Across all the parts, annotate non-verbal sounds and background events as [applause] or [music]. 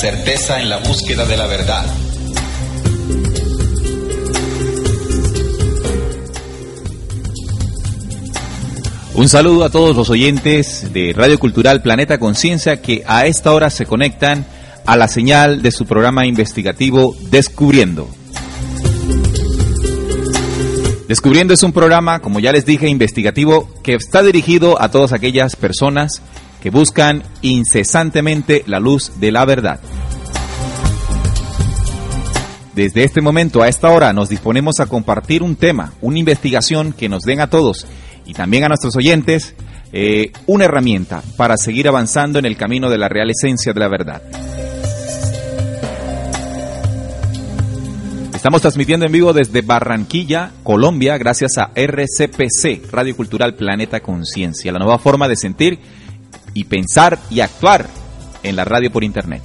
certeza en la búsqueda de la verdad. Un saludo a todos los oyentes de Radio Cultural Planeta Conciencia que a esta hora se conectan a la señal de su programa investigativo Descubriendo. Descubriendo es un programa, como ya les dije, investigativo que está dirigido a todas aquellas personas que buscan incesantemente la luz de la verdad. Desde este momento a esta hora nos disponemos a compartir un tema, una investigación que nos den a todos y también a nuestros oyentes eh, una herramienta para seguir avanzando en el camino de la real esencia de la verdad. Estamos transmitiendo en vivo desde Barranquilla, Colombia, gracias a RCPC, Radio Cultural Planeta Conciencia, la nueva forma de sentir y pensar y actuar en la radio por Internet.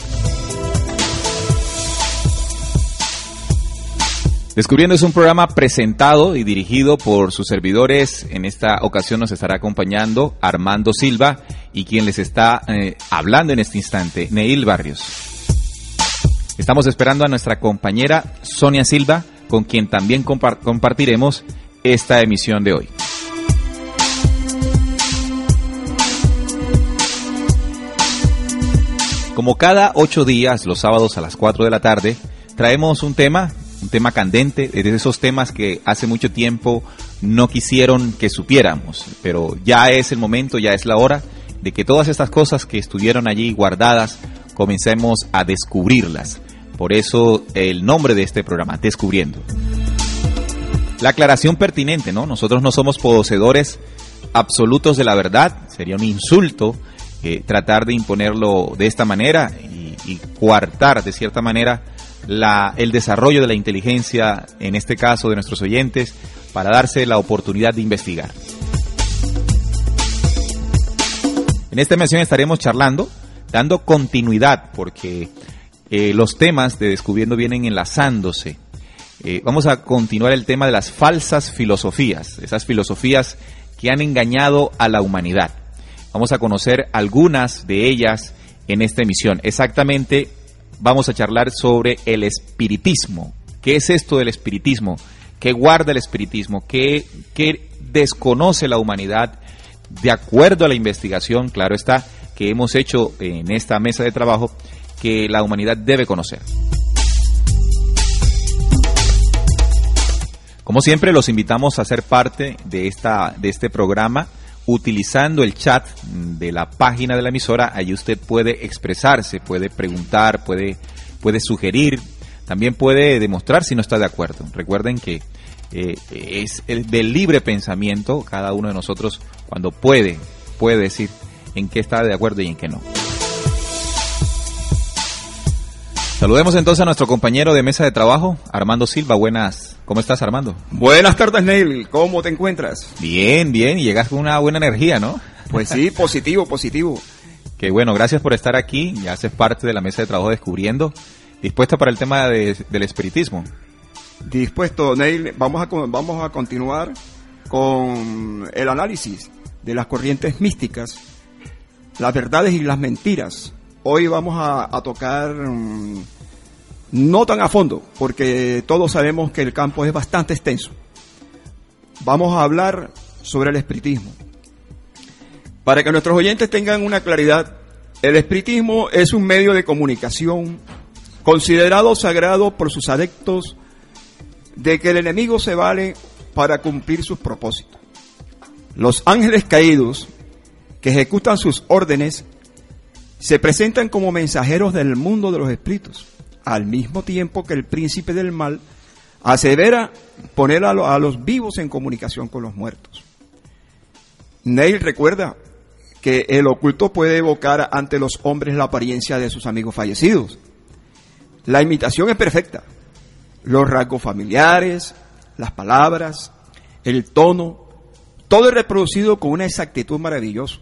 Descubriendo es un programa presentado y dirigido por sus servidores. En esta ocasión nos estará acompañando Armando Silva y quien les está eh, hablando en este instante, Neil Barrios. Estamos esperando a nuestra compañera Sonia Silva, con quien también compartiremos esta emisión de hoy. Como cada ocho días, los sábados a las cuatro de la tarde, traemos un tema, un tema candente, de esos temas que hace mucho tiempo no quisieron que supiéramos, pero ya es el momento, ya es la hora de que todas estas cosas que estuvieron allí guardadas comencemos a descubrirlas. Por eso el nombre de este programa, Descubriendo. La aclaración pertinente, ¿no? Nosotros no somos poseedores absolutos de la verdad. Sería un insulto eh, tratar de imponerlo de esta manera y, y coartar de cierta manera la, el desarrollo de la inteligencia, en este caso de nuestros oyentes, para darse la oportunidad de investigar. En esta mención estaremos charlando, dando continuidad, porque eh, los temas de Descubriendo vienen enlazándose. Eh, vamos a continuar el tema de las falsas filosofías, esas filosofías que han engañado a la humanidad. Vamos a conocer algunas de ellas en esta emisión. Exactamente, vamos a charlar sobre el espiritismo. ¿Qué es esto del espiritismo? ¿Qué guarda el espiritismo? ¿Qué, qué desconoce la humanidad? De acuerdo a la investigación, claro está, que hemos hecho en esta mesa de trabajo, que la humanidad debe conocer. Como siempre, los invitamos a ser parte de, esta, de este programa utilizando el chat de la página de la emisora. Allí usted puede expresarse, puede preguntar, puede, puede sugerir, también puede demostrar si no está de acuerdo. Recuerden que eh, es el del libre pensamiento, cada uno de nosotros cuando puede, puede decir en qué está de acuerdo y en qué no. Saludemos entonces a nuestro compañero de mesa de trabajo, Armando Silva. Buenas, ¿cómo estás Armando? Buenas tardes Neil, ¿cómo te encuentras? Bien, bien, y llegas con una buena energía, ¿no? Pues sí, [laughs] positivo, positivo. Qué bueno, gracias por estar aquí, ya haces parte de la mesa de trabajo descubriendo. ¿Dispuesta para el tema del espiritismo? Dispuesto, Neil, vamos a, vamos a continuar con el análisis de las corrientes místicas, las verdades y las mentiras Hoy vamos a, tocar mm, no tan a fondo, porque todos sabemos que el campo es bastante extenso. Vamos a hablar sobre el espiritismo. Para que nuestros oyentes tengan una claridad, el espiritismo es un medio de comunicación considerado sagrado por sus adeptos de que el enemigo se vale para cumplir sus propósitos. Los ángeles caídos que ejecutan sus órdenes se presentan como mensajeros del mundo de los espíritus, al mismo tiempo que el príncipe del mal asevera poner a, los vivos en comunicación con los muertos. Neil recuerda que el oculto puede evocar ante los hombres la apariencia de sus amigos fallecidos. La imitación es perfecta. Los rasgos familiares, las palabras, el tono, todo es reproducido con una exactitud maravillosa.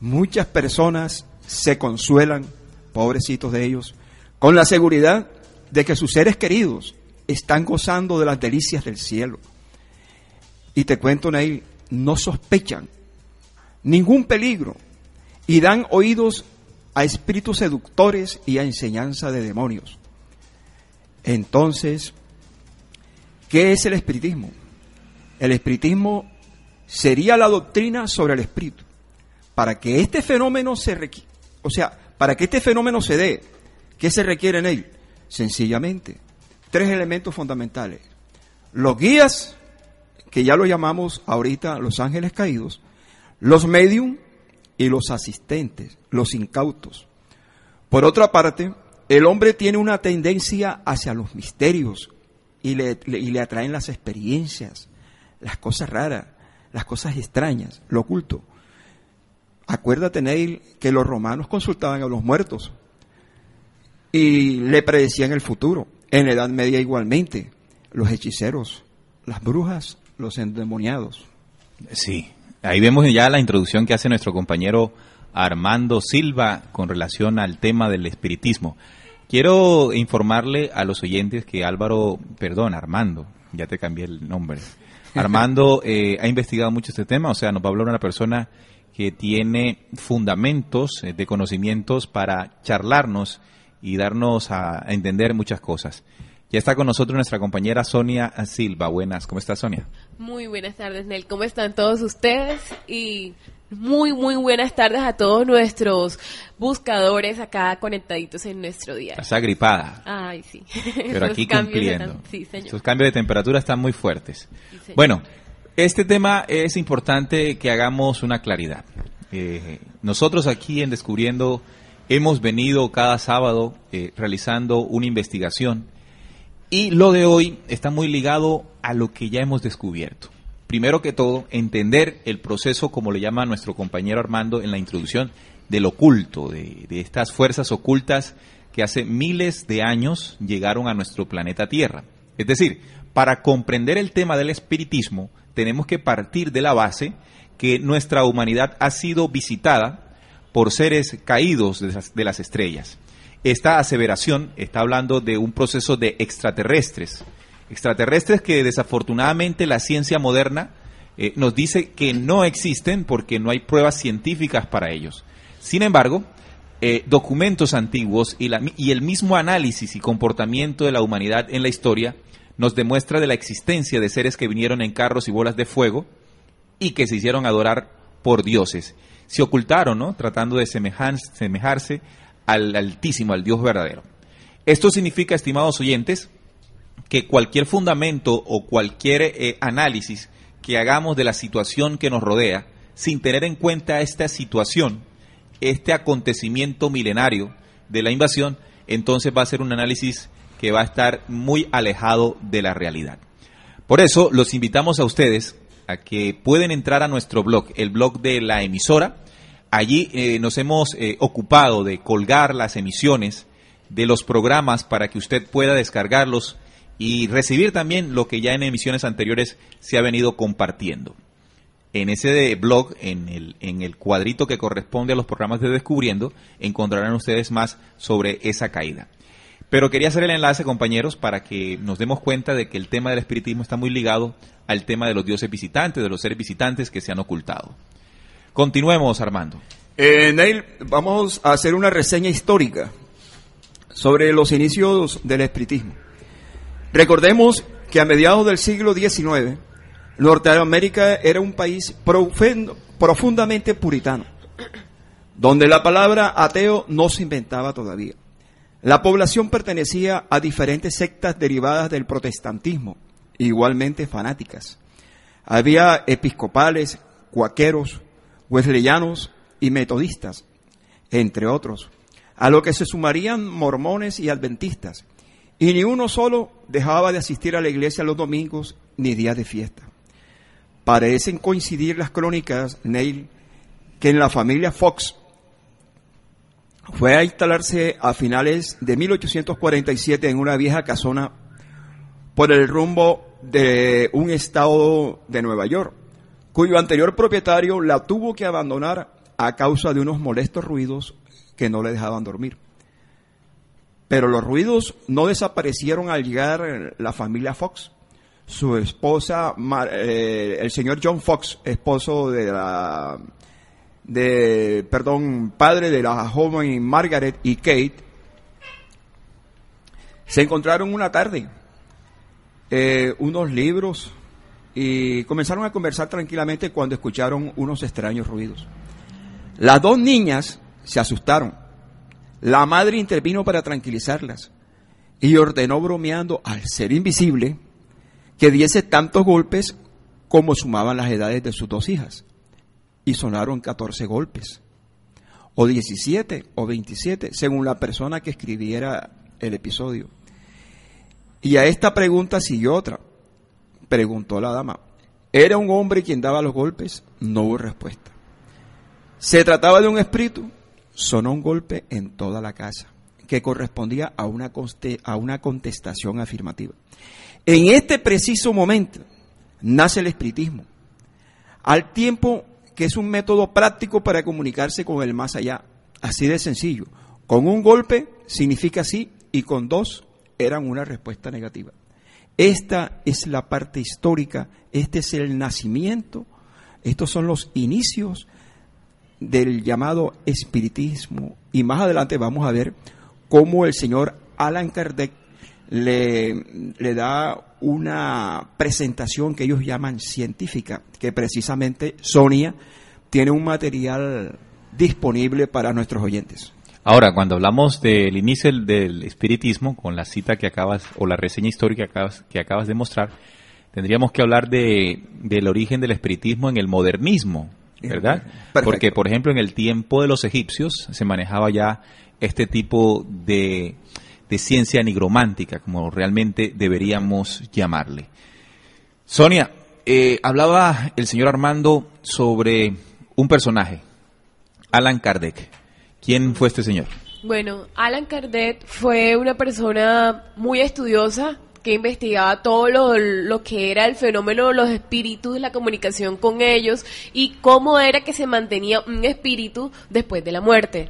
Muchas personas se consuelan, pobrecitos de ellos, con la seguridad de que sus seres queridos están gozando de las delicias del cielo. Y te cuento, Neil, no sospechan ningún peligro, y dan oídos a espíritus seductores y a enseñanza de demonios. Entonces, ¿qué es el espiritismo? El espiritismo sería la doctrina sobre el espíritu. Para que este fenómeno se o sea, para que este fenómeno se dé, ¿qué se requiere en él? Sencillamente, tres elementos fundamentales. Los guías, que ya lo llamamos ahorita los ángeles caídos, los medium y los asistentes, los incautos. Por otra parte, el hombre tiene una tendencia hacia los misterios y le, y le atraen las experiencias, las cosas raras, las cosas extrañas, lo oculto. Acuérdate, Neil, que los romanos consultaban a los muertos y le predecían el futuro. En la Edad Media igualmente, los hechiceros, las brujas, los endemoniados. Sí, ahí vemos ya la introducción que hace nuestro compañero Armando Silva con relación al tema del espiritismo. Quiero informarle a los oyentes que Álvaro, perdón, Armando, ya te cambié el nombre. [laughs] Armando eh, ha investigado mucho este tema, o sea, nos va a hablar una persona que tiene fundamentos eh, de conocimientos para charlarnos y darnos a, entender muchas cosas. Ya está con nosotros nuestra compañera Sonia Silva. Buenas, ¿cómo está Sonia? Muy buenas tardes, Nel. ¿Cómo están todos ustedes? Y muy, muy buenas tardes a todos nuestros buscadores acá conectaditos en nuestro día. Está gripada. Ay, sí. Pero [laughs] aquí cumpliendo. Sí, señor. Cambios de temperatura están muy fuertes. bueno, este tema es importante que hagamos una claridad. Eh, nosotros aquí en Descubriendo hemos venido cada sábado eh, realizando una investigación y lo de hoy está muy ligado a lo que ya hemos descubierto primero que todo, entender el proceso, como le llama nuestro compañero Armando en la introducción, del oculto, de, estas fuerzas ocultas que hace miles de años llegaron a nuestro planeta Tierra. Es decir, para comprender el tema del espiritismo, tenemos que partir de la base que nuestra humanidad ha sido visitada por seres caídos de las estrellas. Esta aseveración está hablando de un proceso de extraterrestres, extraterrestres que desafortunadamente la ciencia moderna eh, nos dice que no existen porque no hay pruebas científicas para ellos. Sin embargo, eh, documentos antiguos y, y el mismo análisis y comportamiento de la humanidad en la historia nos demuestra de la existencia de seres que vinieron en carros y bolas de fuego y que se hicieron adorar por dioses. Se ocultaron, ¿no? Tratando de semejarse al Altísimo, al Dios verdadero. Esto significa, estimados oyentes, que cualquier fundamento o cualquier eh, análisis que hagamos de la situación que nos rodea, sin tener en cuenta esta situación, este acontecimiento milenario de la invasión, entonces va a ser un análisis que va a estar muy alejado de la realidad. Por eso los invitamos a ustedes a que pueden entrar a nuestro blog, el blog de la emisora. Allí eh, nos hemos eh, ocupado de colgar las emisiones de los programas para que usted pueda descargarlos y recibir también lo que ya en emisiones anteriores se ha venido compartiendo. En ese blog, en el, en el cuadrito que corresponde a los programas de Descubriendo, encontrarán ustedes más sobre esa caída. Pero quería hacer el enlace, compañeros, para que nos demos cuenta de que el tema del espiritismo está muy ligado al tema de los dioses visitantes, de los seres visitantes que se han ocultado. Continuemos, Armando. Eh, Neil, vamos a hacer una reseña histórica sobre los inicios del espiritismo. Recordemos que a mediados del siglo XIX, Norteamérica era un país profundamente puritano, donde la palabra ateo no se inventaba todavía. La población pertenecía a diferentes sectas derivadas del protestantismo, igualmente fanáticas. Había episcopales, cuaqueros, wesleyanos y metodistas, entre otros, a lo que se sumarían mormones y adventistas, y ni uno solo dejaba de asistir a la iglesia los domingos ni días de fiesta. Parecen coincidir las crónicas, Neil, que en la familia Fox fue a instalarse a finales de 1847 en una vieja casona por el rumbo de un estado de Nueva York, cuyo anterior propietario la tuvo que abandonar a causa de unos molestos ruidos que no le dejaban dormir. Pero los ruidos no desaparecieron al llegar la familia Fox. Su esposa, eh, el señor John Fox, esposo de la de, perdón, padre de la joven Margaret y Kate, se encontraron una tarde eh, unos libros y comenzaron a conversar tranquilamente cuando escucharon unos extraños ruidos. Las dos niñas se asustaron. La madre intervino para tranquilizarlas y ordenó bromeando al ser invisible que diese tantos golpes como sumaban las edades de sus dos hijas. Y sonaron 14 golpes, o 17 o 27, según la persona que escribiera el episodio. Y a esta pregunta siguió otra. Preguntó la dama. ¿Era un hombre quien daba los golpes? No hubo respuesta. ¿Se trataba de un espíritu? Sonó un golpe en toda la casa, que correspondía a una, a una contestación afirmativa. En este preciso momento nace el espiritismo, al tiempo que es un método práctico para comunicarse con el más allá, así de sencillo. Con un golpe significa sí y con dos eran una respuesta negativa. Esta es la parte histórica, este es el nacimiento, estos son los inicios del llamado espiritismo y más adelante vamos a ver cómo el señor Alan Kardec le, le da una presentación que ellos llaman científica, que precisamente Sonia tiene un material disponible para nuestros oyentes. Ahora, cuando hablamos del inicio del, espiritismo, con la cita que acabas, o la reseña histórica que acabas, que acabas de mostrar, tendríamos que hablar de, del origen del espiritismo en el modernismo, ¿verdad? Porque, por ejemplo, en el tiempo de los egipcios se manejaba ya este tipo de, ciencia nigromántica, como realmente deberíamos llamarle. Sonia, eh, hablaba el señor Armando sobre un personaje, Alan Kardec. ¿Quién fue este señor? Bueno, Alan Kardec fue una persona muy estudiosa que investigaba todo lo, que era el fenómeno de los espíritus, la comunicación con ellos y cómo era que se mantenía un espíritu después de la muerte.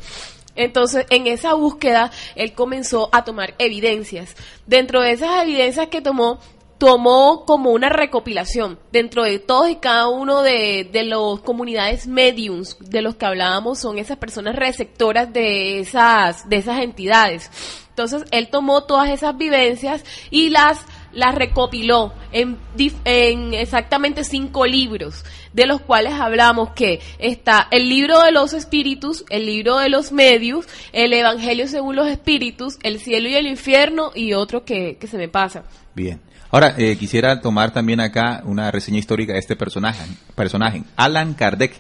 Entonces, en esa búsqueda, él comenzó a tomar evidencias. Dentro de esas evidencias que tomó, tomó como una recopilación dentro de todos y cada uno de, de los comunidades mediums de los que hablábamos son esas personas receptoras de esas de esas entidades entonces él tomó todas esas vivencias y las las recopiló en, en exactamente cinco libros, de los cuales hablamos que está el libro de los espíritus, el libro de los medios, el Evangelio según los espíritus, el cielo y el infierno y otro que, que se me pasa. Bien. Ahora, eh, quisiera tomar también acá una reseña histórica de este personaje, personaje. Alan Kardec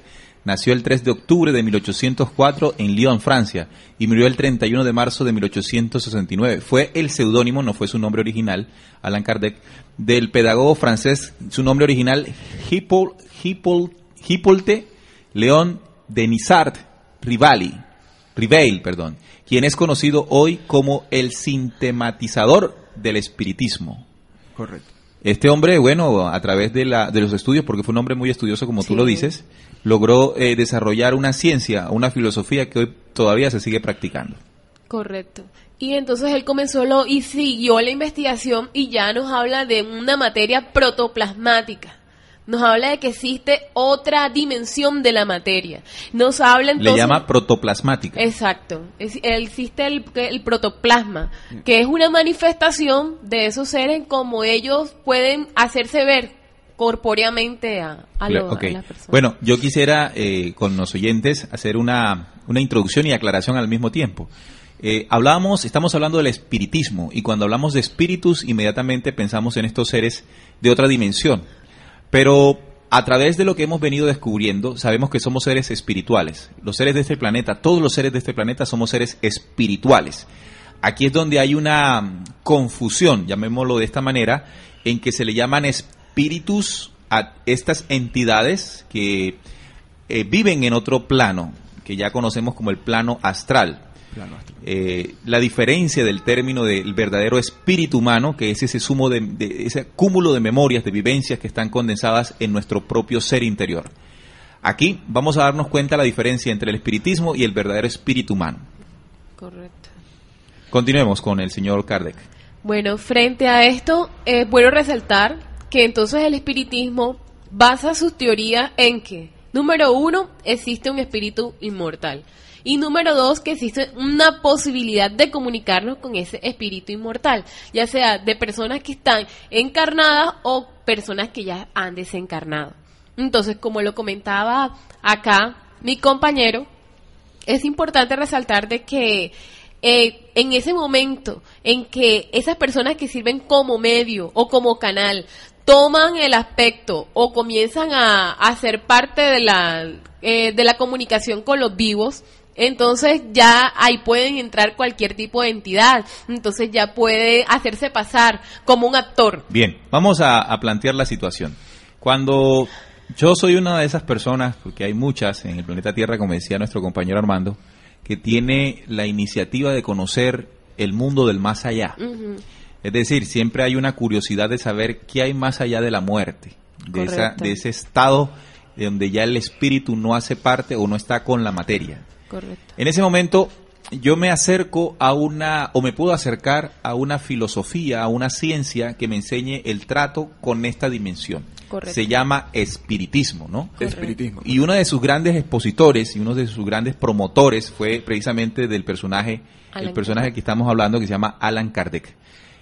nació el 3 de octubre de 1804 en Lyon, Francia, y murió el 31 de marzo de 1869. Fue el seudónimo, no fue su nombre original, Alan Kardec, del pedagogo francés, su nombre original, Hippolyte León Denisard Rivali, Riveil, perdón, quien es conocido hoy como el sintematizador del espiritismo. Correcto. Este hombre, bueno, a través de, la, de los estudios, porque fue un hombre muy estudioso, como tú lo dices, logró eh, desarrollar una ciencia, una filosofía que hoy todavía se sigue practicando. Correcto. Y entonces él comenzó lo, y siguió la investigación y ya nos habla de una materia protoplasmática nos habla de que existe otra dimensión de la materia. Nos habla entonces... Le llama protoplasmática. Exacto. existe el, el, protoplasma, que es una manifestación de esos seres como ellos pueden hacerse ver corpóreamente a, a, las personas. Bueno, yo quisiera eh, con los oyentes hacer una, una introducción y aclaración al mismo tiempo. Eh, hablábamos, estamos hablando del espiritismo y cuando hablamos de espíritus inmediatamente pensamos en estos seres de otra dimensión pero a través de lo que hemos venido descubriendo, sabemos que somos seres espirituales. Los seres de este planeta, todos los seres de este planeta somos seres espirituales. Aquí es donde hay una confusión, llamémoslo de esta manera, en que se le llaman espíritus a estas entidades que eh, viven en otro plano, que ya conocemos como el plano astral. Eh, la diferencia del término del verdadero espíritu humano, que es ese sumo de, ese cúmulo de memorias, de vivencias que están condensadas en nuestro propio ser interior. Aquí vamos a darnos cuenta la diferencia entre el espiritismo y el verdadero espíritu humano. Correcto. Continuemos con el señor Kardec. Bueno, frente a esto, es bueno resaltar que entonces el espiritismo basa sus teorías en que Número uno, existe un espíritu inmortal. Y número dos, que existe una posibilidad de comunicarnos con ese espíritu inmortal, ya sea de personas que están encarnadas o personas que ya han desencarnado. Entonces, como lo comentaba acá mi compañero, es importante resaltar de que eh, en ese momento en que esas personas que sirven como medio o como canal toman el aspecto o comienzan a, a ser parte de la, eh, de la comunicación con los vivos, entonces ya ahí pueden entrar cualquier tipo de entidad. Entonces ya puede hacerse pasar como un actor. Bien, vamos a, a plantear la situación. Cuando yo soy una de esas personas, porque hay muchas en el planeta Tierra, como decía nuestro compañero Armando, que tiene la iniciativa de conocer el mundo del más allá. Es decir, siempre hay una curiosidad de saber qué hay más allá de la muerte, de, esa- de ese estado de donde ya el espíritu no hace parte o no está con la materia. Correcto. En ese momento yo me acerco a una, o me puedo acercar a una filosofía, a una ciencia que me enseñe el trato con esta dimensión. Correcto. Se llama espiritismo, ¿no? Espiritismo. Y uno de sus grandes expositores y uno de sus grandes promotores fue precisamente del personaje, el personaje que estamos hablando que se llama Alan Kardec.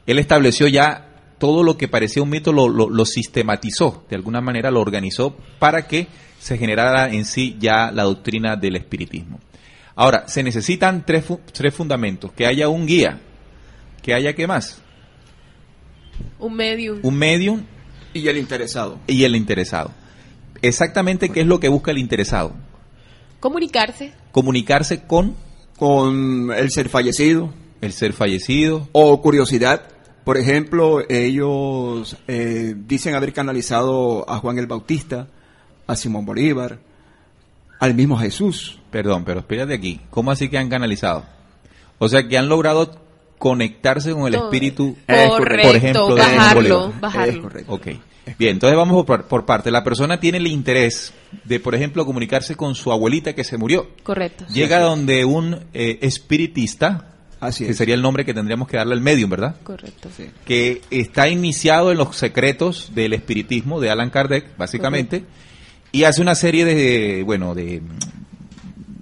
Él estableció ya todo lo que parecía un mito, lo, lo- lo sistematizó, de alguna manera lo organizó para que se generara en sí ya la doctrina del espiritismo. Ahora, se necesitan tres, fu- tres fundamentos, que haya un guía, que haya qué más, Un medium. un medium Y el interesado. y el interesado. Exactamente qué es lo que busca el interesado. Comunicarse. Comunicarse con Con el ser fallecido el ser fallecido, o curiosidad. Por ejemplo, ellos eh, dicen haber canalizado a Juan el Bautista, a Simón Bolívar, al mismo Jesús. Perdón, pero espérate aquí. ¿Cómo así que han canalizado? O sea, que han logrado conectarse con el Todo. espíritu, Es Correcto. por ejemplo, de Simón bajarlo. Bolívar. Bajarlo. Es correcto. Ok. Bien, entonces vamos por, por parte. La persona tiene el interés de, por ejemplo, comunicarse con su abuelita que se murió. Correcto. Llega donde un eh, espiritista, Así que es. sería el nombre que tendríamos que darle al medium, ¿verdad? Correcto. Sí. que está iniciado en los secretos del espiritismo de Alan Kardec, básicamente, y hace una serie de, bueno, de,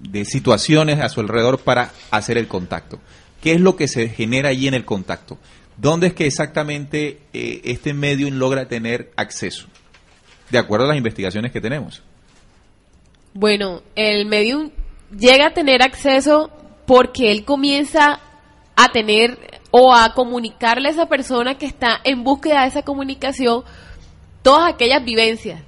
de situaciones a su alrededor para hacer el contacto. ¿Qué es lo que se genera allí en el contacto? ¿Dónde es que exactamente eh, este medium logra tener acceso? De acuerdo a las investigaciones que tenemos. Bueno, el medium llega a tener acceso porque él comienza a tener o a comunicarle a esa persona que está en búsqueda de esa comunicación todas aquellas vivencias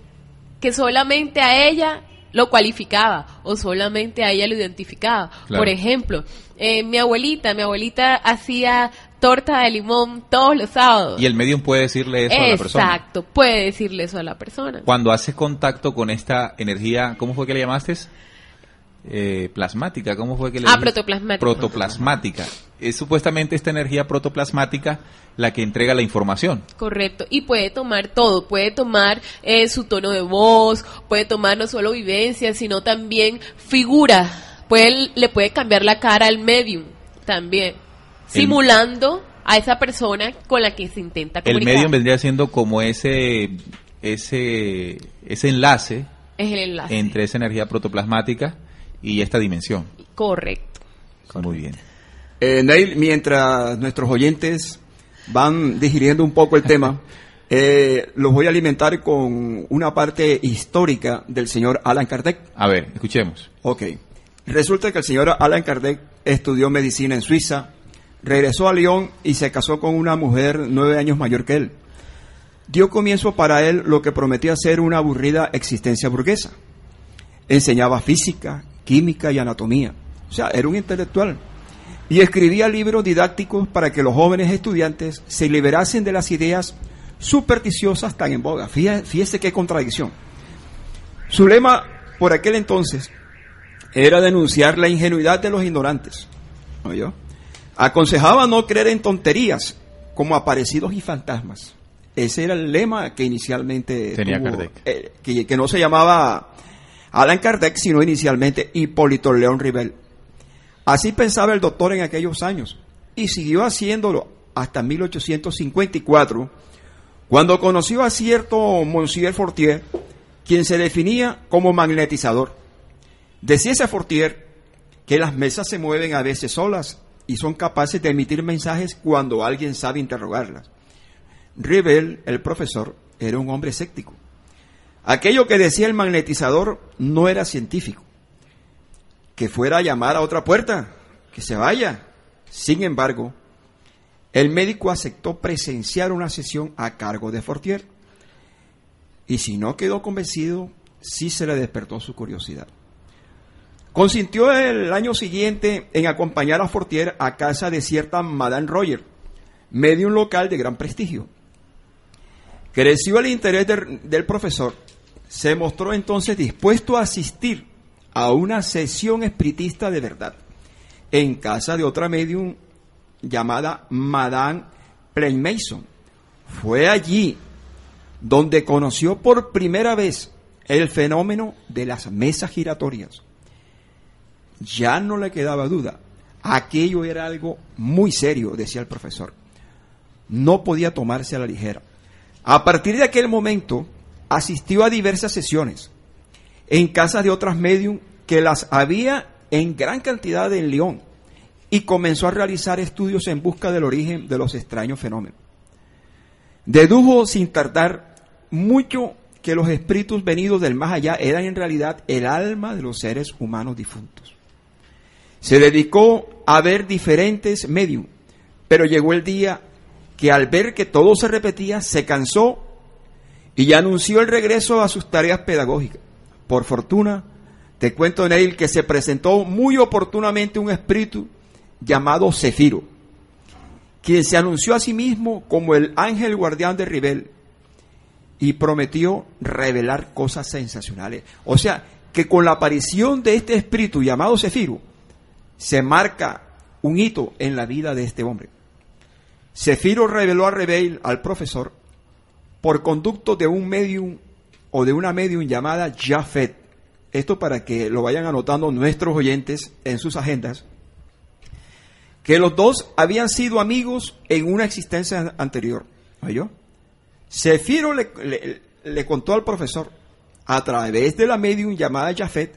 que solamente a ella lo cualificaba o solamente a ella lo identificaba. Claro. Por ejemplo, eh, mi abuelita, mi abuelita hacía torta de limón todos los sábados. Y el medium puede decirle eso a la persona. Exacto, puede decirle eso a la persona. Cuando hace contacto con esta energía, ¿cómo fue que le llamaste? Eh, plasmática, ¿cómo fue que le Ah, dijiste? protoplasmática. Protoplasmática. Es supuestamente esta energía protoplasmática la que entrega la información. Correcto, y puede tomar todo, puede tomar eh, su tono de voz, puede tomar no solo vivencias, sino también figura, puede, le puede cambiar la cara al medium también, simulando a esa persona con la que se intenta El comunicar. medium vendría siendo como ese, ese, ese enlace es el enlace. entre esa energía protoplasmática y esta dimensión. Correcto. Muy bien. Eh, Neil, mientras nuestros oyentes van digiriendo un poco el tema, [laughs] eh, los voy a alimentar con una parte histórica del señor Alan Kardec. A ver, escuchemos. Ok. Resulta que el señor Alan Kardec estudió medicina en Suiza, regresó a Lyon y se casó con una mujer nueve años mayor que él. Dio comienzo para él lo que prometía ser una aburrida existencia burguesa. Enseñaba física, química y anatomía. O sea, era un intelectual. Y escribía libros didácticos para que los jóvenes estudiantes se liberasen de las ideas supersticiosas tan en boga. Fíjese, fíjese qué contradicción. Su lema por aquel entonces era denunciar la ingenuidad de los ignorantes. Aconsejaba no creer en tonterías como aparecidos y fantasmas. Ese era el lema que inicialmente Tenía tuvo, Kardec. eh, que, que no se llamaba Alan Kardec, sino inicialmente Hipólito León Rivel. Así pensaba el doctor en aquellos años y siguió haciéndolo hasta 1854, cuando conoció a cierto Monsieur Fortier, quien se definía como magnetizador. Decía ese Fortier que las mesas se mueven a veces solas y son capaces de emitir mensajes cuando alguien sabe interrogarlas. Rivel, el profesor, era un hombre escéptico. Aquello que decía el magnetizador no era científico. Que fuera a llamar a otra puerta, que se vaya. Sin embargo, el médico aceptó presenciar una sesión a cargo de Fortier. Y si no quedó convencido, sí se le despertó su curiosidad. Consintió el año siguiente en acompañar a Fortier a casa de cierta Madame Roger, medium local de gran prestigio. Creció el interés del profesor, se mostró entonces dispuesto a asistir a una sesión espiritista de verdad en casa de otra medium llamada Madame Mason. Fue allí donde conoció por primera vez el fenómeno de las mesas giratorias. Ya no le quedaba duda. Aquello era algo muy serio, decía el profesor. No podía tomarse a la ligera. A partir de aquel momento, asistió a diversas sesiones en casa de otras medium que las había en gran cantidad en León y comenzó a realizar estudios en busca del origen de los extraños fenómenos. Dedujo sin tardar mucho que los espíritus venidos del más allá eran en realidad el alma de los seres humanos difuntos. Se dedicó a ver diferentes medios, pero llegó el día que al ver que todo se repetía, se cansó y anunció el regreso a sus tareas pedagógicas. Por fortuna, te cuento, Neil, que se presentó muy oportunamente un espíritu llamado Cefiro, quien se anunció a sí mismo como el ángel guardián de Ribel y prometió revelar cosas sensacionales. O sea, que con la aparición de este espíritu llamado Cefiro, se marca un hito en la vida de este hombre. Cefiro reveló a Rebel, al profesor, por conducto de un medium o de una medium llamada Jafet. Esto para que lo vayan anotando nuestros oyentes en sus agendas. Que los dos habían sido amigos en una existencia anterior. ¿Oyó? Cefiro le, le, contó al profesor, a través de la medium llamada Jafet,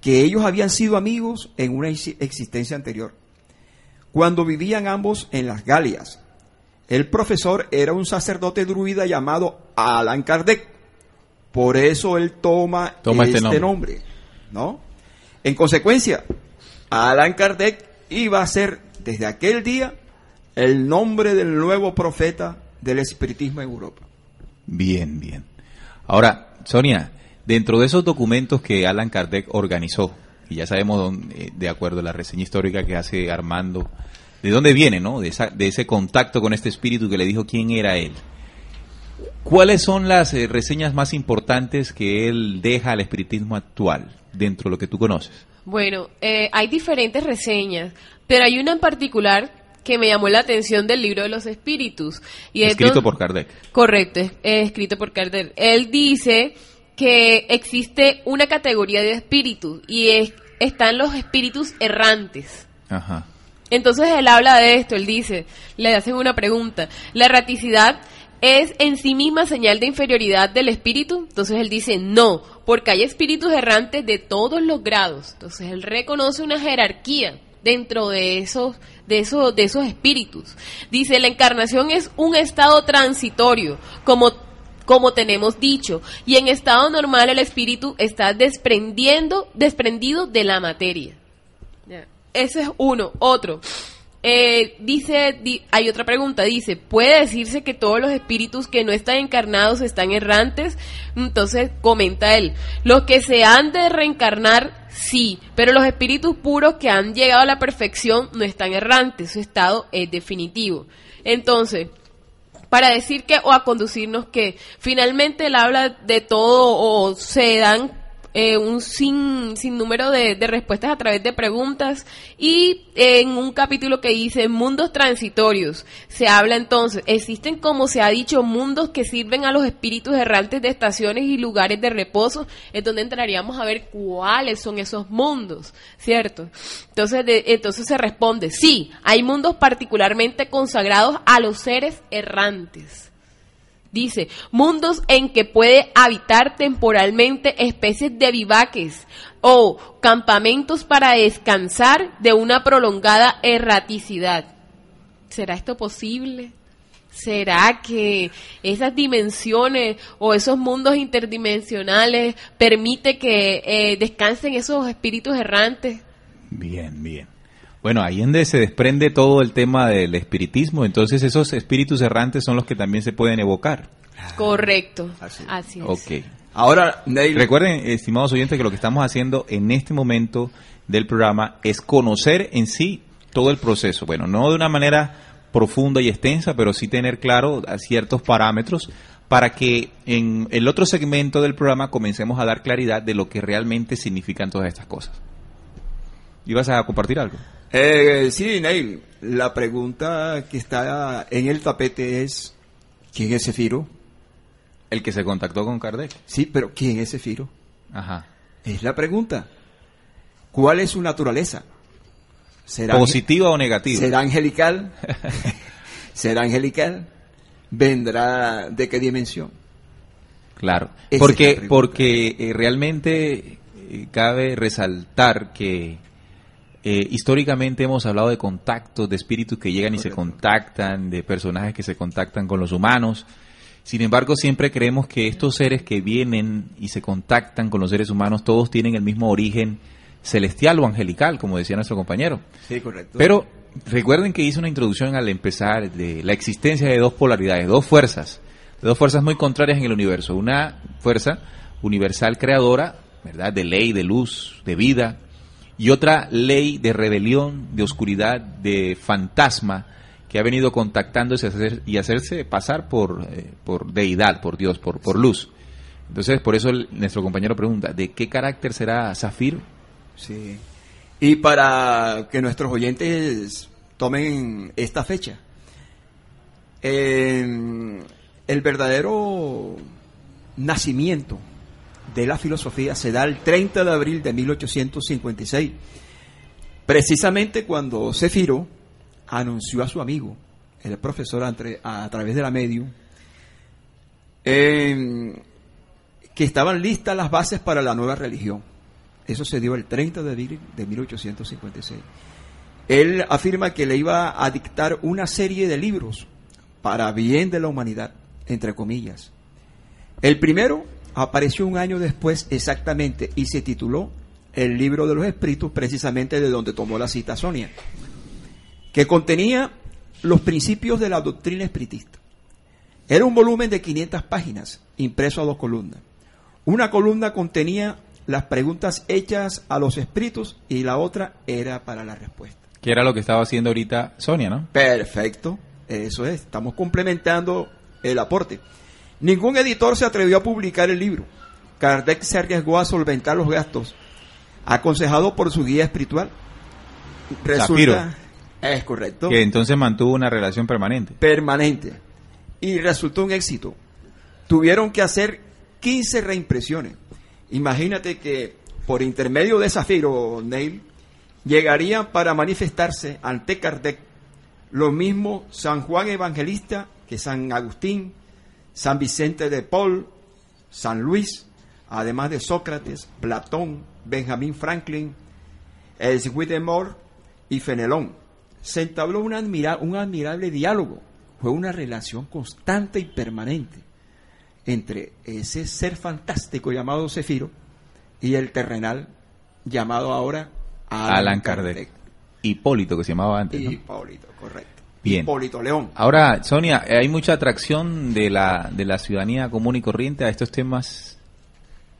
que ellos habían sido amigos en una existencia anterior, cuando vivían ambos en las Galias, el profesor era un sacerdote druida llamado Alan Kardec. Por eso él toma, este, este nombre. ¿no? En consecuencia, Alan Kardec iba a ser desde aquel día el nombre del nuevo profeta del espiritismo en Europa. Bien, bien. Ahora, Sonia, dentro de esos documentos que Alan Kardec organizó, y ya sabemos de acuerdo a la reseña histórica que hace Armando de dónde viene, ¿no? De, ese contacto con este espíritu que le dijo quién era él. ¿Cuáles son las eh, reseñas más importantes que él deja al espiritismo actual dentro de lo que tú conoces? Bueno, eh, hay diferentes reseñas, pero hay una en particular que me llamó la atención del libro de los espíritus. Y escrito por Kardec. Correcto, es, escrito por Kardec. Él dice que existe una categoría de espíritus y es, están los espíritus errantes. Ajá. Entonces él habla de esto, él dice, le hacen una pregunta, ¿la erraticidad es en sí misma señal de inferioridad del espíritu? Entonces él dice, no, porque hay espíritus errantes de todos los grados. Entonces él reconoce una jerarquía dentro de esos, de esos, de esos espíritus. Dice, la encarnación es un estado transitorio, como como tenemos dicho, y en estado normal el espíritu está desprendiendo, desprendido de la materia. Ese es uno. Otro. Eh, dice, hay otra pregunta, dice, ¿puede decirse que todos los espíritus que no están encarnados están errantes? Entonces comenta él, los que se han de reencarnar, sí, pero los espíritus puros que han llegado a la perfección no están errantes, su estado es definitivo. Entonces, para decir que o a conducirnos que finalmente él habla de todo o se dan eh, un sin, número de, de, respuestas a través de preguntas y en un capítulo que dice mundos transitorios se habla entonces, existen como se ha dicho mundos que sirven a los espíritus errantes de estaciones y lugares de reposo, es donde entraríamos a ver cuáles son esos mundos, ¿cierto? Entonces, entonces se responde, sí, hay mundos particularmente consagrados a los seres errantes. Dice, mundos en que puede habitar temporalmente especies de vivaques o campamentos para descansar de una prolongada erraticidad. ¿Será esto posible? ¿Será que esas dimensiones o esos mundos interdimensionales permite que eh, descansen esos espíritus errantes? Bien, bien. Bueno, ahí donde se desprende todo el tema del espiritismo, entonces esos espíritus errantes son los que también se pueden evocar. Correcto. Así. Así, es. Ok. Ahora, Neil, Recuerden, estimados oyentes, que lo que estamos haciendo en este momento del programa es conocer en sí todo el proceso. Bueno, no de una manera profunda y extensa, pero sí tener claro ciertos parámetros para que en el otro segmento del programa comencemos a dar claridad de lo que realmente significan todas estas cosas. ¿Ibas a compartir algo? eh, sí, Neil, la pregunta que está en el tapete es, ¿quién es Cefiro? El que se contactó con Kardec. Sí, pero ¿quién es Cefiro? Ajá. Es la pregunta. ¿Cuál es su naturaleza? ¿Será, ¿Positiva o negativa? ¿será angelical? [laughs] ¿Será angelical? ¿Vendrá de qué dimensión? Claro, Esa porque, porque eh, realmente eh, cabe resaltar que eh, históricamente hemos hablado de contactos, de espíritus que llegan y se contactan, de personajes que se contactan con los humanos. Sin embargo, siempre creemos que estos seres que vienen y se contactan con los seres humanos, todos tienen el mismo origen celestial o angelical, como decía nuestro compañero. Sí, correcto. Pero recuerden que hice una introducción al empezar de la existencia de dos polaridades, dos fuerzas, de dos fuerzas muy contrarias en el universo. Una fuerza universal creadora, ¿verdad? De ley, de luz, de vida, y otra ley de rebelión, de oscuridad, de fantasma, que ha venido contactándose y hacerse pasar por, eh, por deidad, por Dios, por, por luz. Entonces, por eso el- nuestro compañero pregunta, ¿de qué carácter será Zafiro? Sí. Y para que nuestros oyentes tomen esta fecha, eh, el verdadero nacimiento de la filosofía se da el 30 de abril de 1856, precisamente cuando Cefiro anunció a su amigo, el profesor a través de la medium, eh, que estaban listas las bases para la nueva religión. Eso se dio el 30 de abril de 1856. Él afirma que le iba a dictar una serie de libros para bien de la humanidad, entre comillas. El primero apareció un año después exactamente y se tituló El libro de los espíritus, precisamente de donde tomó la cita Sonia, que contenía los principios de la doctrina espiritista. Era un volumen de 500 páginas, impreso a dos columnas. Una columna contenía las preguntas hechas a los espíritus y la otra era para la respuesta. Que era lo que estaba haciendo ahorita Sonia, ¿no? Perfecto, eso es, estamos complementando el aporte. Ningún editor se atrevió a publicar el libro. Kardec se arriesgó a solventar los gastos, aconsejado por su guía espiritual. Zafiro. es correcto, Que entonces mantuvo una relación permanente. permanente. Y resultó un éxito. Tuvieron que hacer 15 reimpresiones. Imagínate que por intermedio de Zafiro, Neil, llegarían para manifestarse ante Kardec lo mismo San Juan Evangelista que San Agustín, San Vicente de Paul, San Luis, además de Sócrates, Platón, Benjamín Franklin, Eswidemore y Fenelón. Se entabló un, admira- un admirable diálogo. Fue una relación constante y permanente entre ese ser fantástico llamado Cefiro y el terrenal llamado ahora Alan, Alan Kardec. Hipólito, que se llamaba antes. ¿no? Hipólito, correcto. Bien. Hipólito León. Ahora, Sonia, ¿hay mucha atracción de la, de la ciudadanía común y corriente a estos temas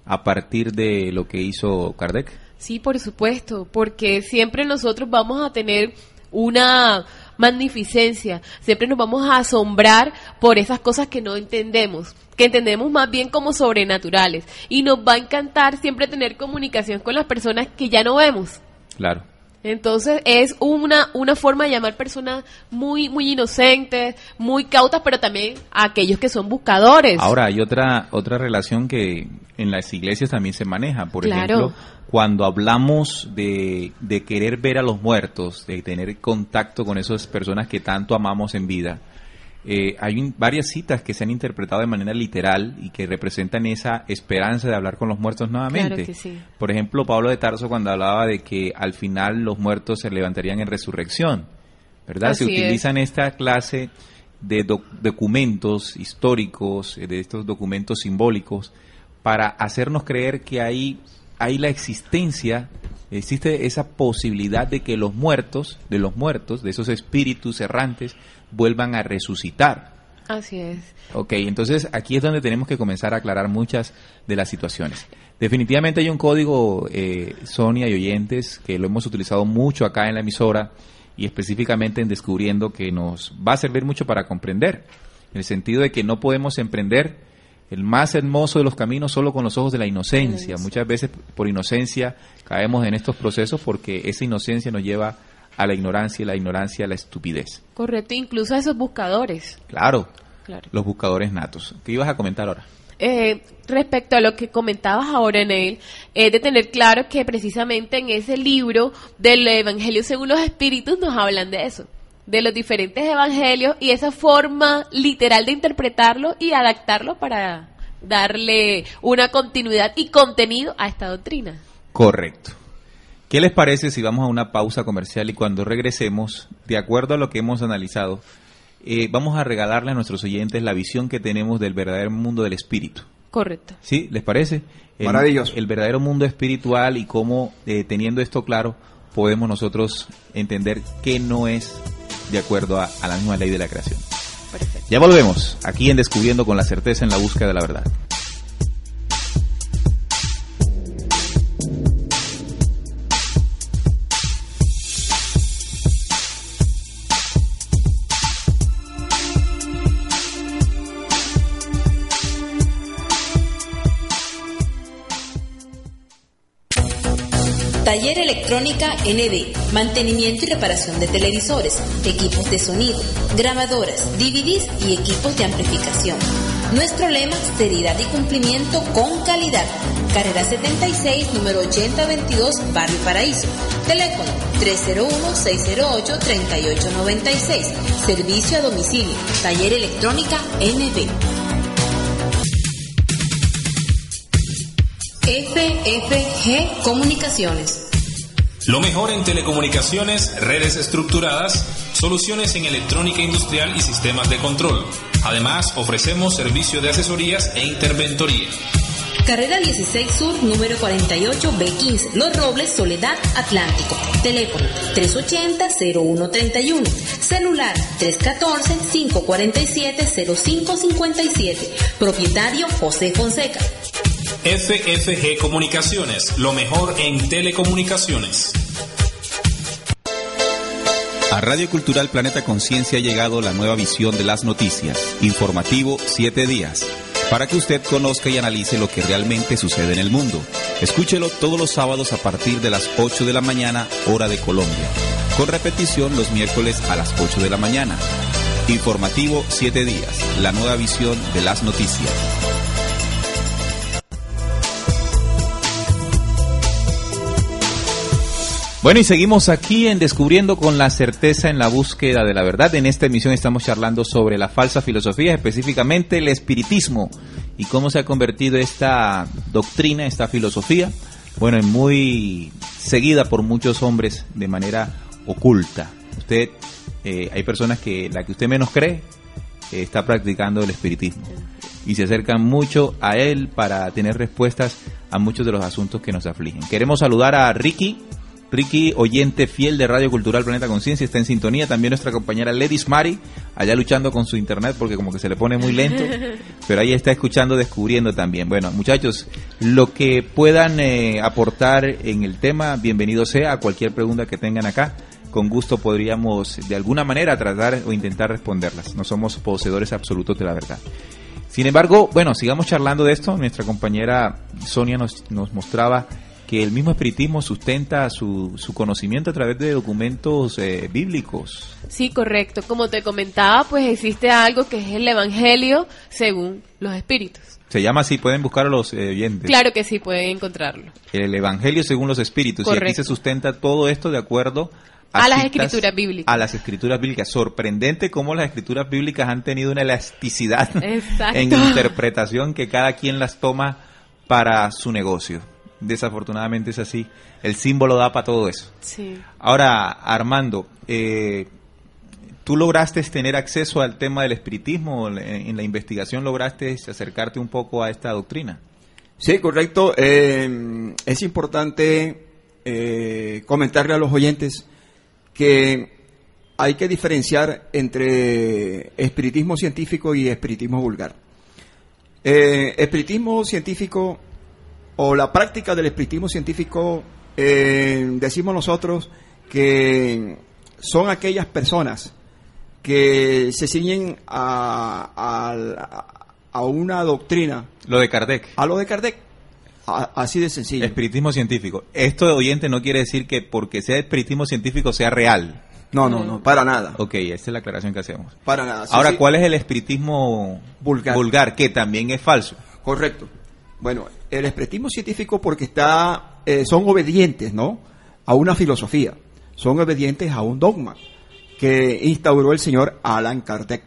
a partir de lo que hizo Kardec? Sí, por supuesto, porque siempre nosotros vamos a tener una magnificencia, siempre nos vamos a asombrar por esas cosas que no entendemos, que entendemos más bien como sobrenaturales, y nos va a encantar siempre tener comunicación con las personas que ya no vemos. Claro. Entonces es una, una forma de llamar personas muy, muy inocentes, muy cautas, pero también a aquellos que son buscadores. Ahora, hay otra, otra relación que en las iglesias también se maneja. Por Claro. ejemplo, cuando hablamos de, de querer ver a los muertos, de tener contacto con esas personas que tanto amamos en vida, eh, hay un- varias citas que se han interpretado de manera literal y que representan esa esperanza de hablar con los muertos nuevamente. Claro que sí. Por ejemplo, Pablo de Tarso cuando hablaba de que al final los muertos se levantarían en resurrección, ¿verdad? se es. utilizan esta clase de doc- documentos históricos, eh, de estos documentos simbólicos, para hacernos creer que hay, hay la existencia, existe esa posibilidad de que los muertos, de los muertos, de esos espíritus errantes, vuelvan a resucitar. Así es. Ok, entonces aquí es donde tenemos que comenzar a aclarar muchas de las situaciones. Definitivamente hay un código, eh, Sonia y oyentes, que lo hemos utilizado mucho acá en la emisora y específicamente en descubriendo que nos va a servir mucho para comprender, en el sentido de que no podemos emprender el más hermoso de los caminos solo con los ojos de la inocencia. Muchas veces por inocencia caemos en estos procesos porque esa inocencia nos lleva a la ignorancia y la ignorancia a la estupidez. Correcto, incluso a esos buscadores. Claro, Claro. los buscadores natos. ¿Qué ibas a comentar ahora? Eh, respecto a lo que comentabas ahora, Neil, es de tener claro que precisamente en ese libro del Evangelio según los Espíritus nos hablan de eso, de los diferentes evangelios y esa forma literal de interpretarlo y adaptarlo para darle una continuidad y contenido a esta doctrina. Correcto. ¿Qué les parece si vamos a una pausa comercial y cuando regresemos, de acuerdo a lo que hemos analizado, eh, vamos a regalarle a nuestros oyentes la visión que tenemos del verdadero mundo del espíritu? Correcto. ¿Sí? ¿Les parece? El, Maravilloso. El verdadero mundo espiritual y cómo, eh, teniendo esto claro, podemos nosotros entender qué no es de acuerdo a, a la misma ley de la creación. Perfecto. Ya volvemos, aquí en Descubriendo con la certeza en la búsqueda de la verdad. Taller Electrónica NB, mantenimiento y reparación de televisores, equipos de sonido, grabadoras, DVDs y equipos de amplificación. Nuestro lema, seriedad y cumplimiento con calidad. Carrera 76, número 8022, Barrio Paraíso. Teléfono 301-608-3896. Servicio a domicilio. Taller Electrónica NB. FFG Comunicaciones. Lo mejor en telecomunicaciones, redes estructuradas, soluciones en electrónica industrial y sistemas de control. Además, ofrecemos servicio de asesorías e interventoría. Carrera 16 Sur, número 48, B15, Los Robles, Soledad, Atlántico. Teléfono 380-0131. Celular 314-547-0557. Propietario José Fonseca. FFG Comunicaciones, lo mejor en telecomunicaciones. A Radio Cultural Planeta Conciencia ha llegado la nueva visión de las noticias, informativo 7 días, para que usted conozca y analice lo que realmente sucede en el mundo. Escúchelo todos los sábados a partir de las 8 de la mañana, hora de Colombia, con repetición los miércoles a las 8 de la mañana. Informativo 7 días, la nueva visión de las noticias. Bueno, y seguimos aquí en Descubriendo con la certeza en la búsqueda de la verdad. En esta emisión estamos charlando sobre la falsa filosofía, específicamente el espiritismo y cómo se ha convertido esta doctrina, esta filosofía, bueno, en muy seguida por muchos hombres de manera oculta. Usted, eh, hay personas que la que usted menos cree eh, está practicando el espiritismo y se acercan mucho a él para tener respuestas a muchos de los asuntos que nos afligen. Queremos saludar a Ricky. Ricky, oyente fiel de Radio Cultural Planeta Conciencia, está en sintonía. También nuestra compañera Ledis Mari, allá luchando con su internet porque como que se le pone muy lento, [laughs] pero ahí está escuchando, descubriendo también. Bueno, muchachos, lo que puedan eh, aportar en el tema, bienvenido sea a cualquier pregunta que tengan acá. Con gusto podríamos de alguna manera tratar o intentar responderlas. No somos poseedores absolutos de la verdad. Sin embargo, bueno, sigamos charlando de esto. Nuestra compañera Sonia nos, nos mostraba que el mismo espiritismo sustenta su, su conocimiento a través de documentos eh, bíblicos. Sí, correcto. Como te comentaba, pues existe algo que es el Evangelio según los espíritus. Se llama así, pueden buscar a los eh, oyentes. Claro que sí, pueden encontrarlo. El Evangelio según los espíritus. Y aquí Correcto. se sustenta todo esto de acuerdo A las escrituras bíblicas. A las escrituras bíblicas. Sorprendente cómo las escrituras bíblicas han tenido una elasticidad [laughs] Exacto. en interpretación que cada quien las toma para su negocio. Desafortunadamente es así. El símbolo da para todo eso. Sí. Ahora, Armando, eh, ¿tú lograste tener acceso al tema del espiritismo? En, en la investigación lograste acercarte un poco a esta doctrina. Sí, correcto. Eh, es importante eh, comentarle a los oyentes que hay que diferenciar entre espiritismo científico y espiritismo vulgar. Eh, espiritismo científico o la práctica del espiritismo científico, eh, decimos nosotros que son aquellas personas que se ciñen a, a- a una doctrina, Lo de Kardec. a lo de Kardec, A- así de sencillo. Espiritismo científico. Esto de oyente no quiere decir que porque sea espiritismo científico sea real. No, no, no, para nada. Ok, esta es la aclaración que hacemos. Para nada. Sí, Ahora, sí, ¿cuál es el espiritismo Vulgar. Que también es falso. Correcto. Bueno, el espiritismo científico porque está, eh, son obedientes, ¿no? A una filosofía. Son obedientes a un dogma que instauró el señor Alan Kardec.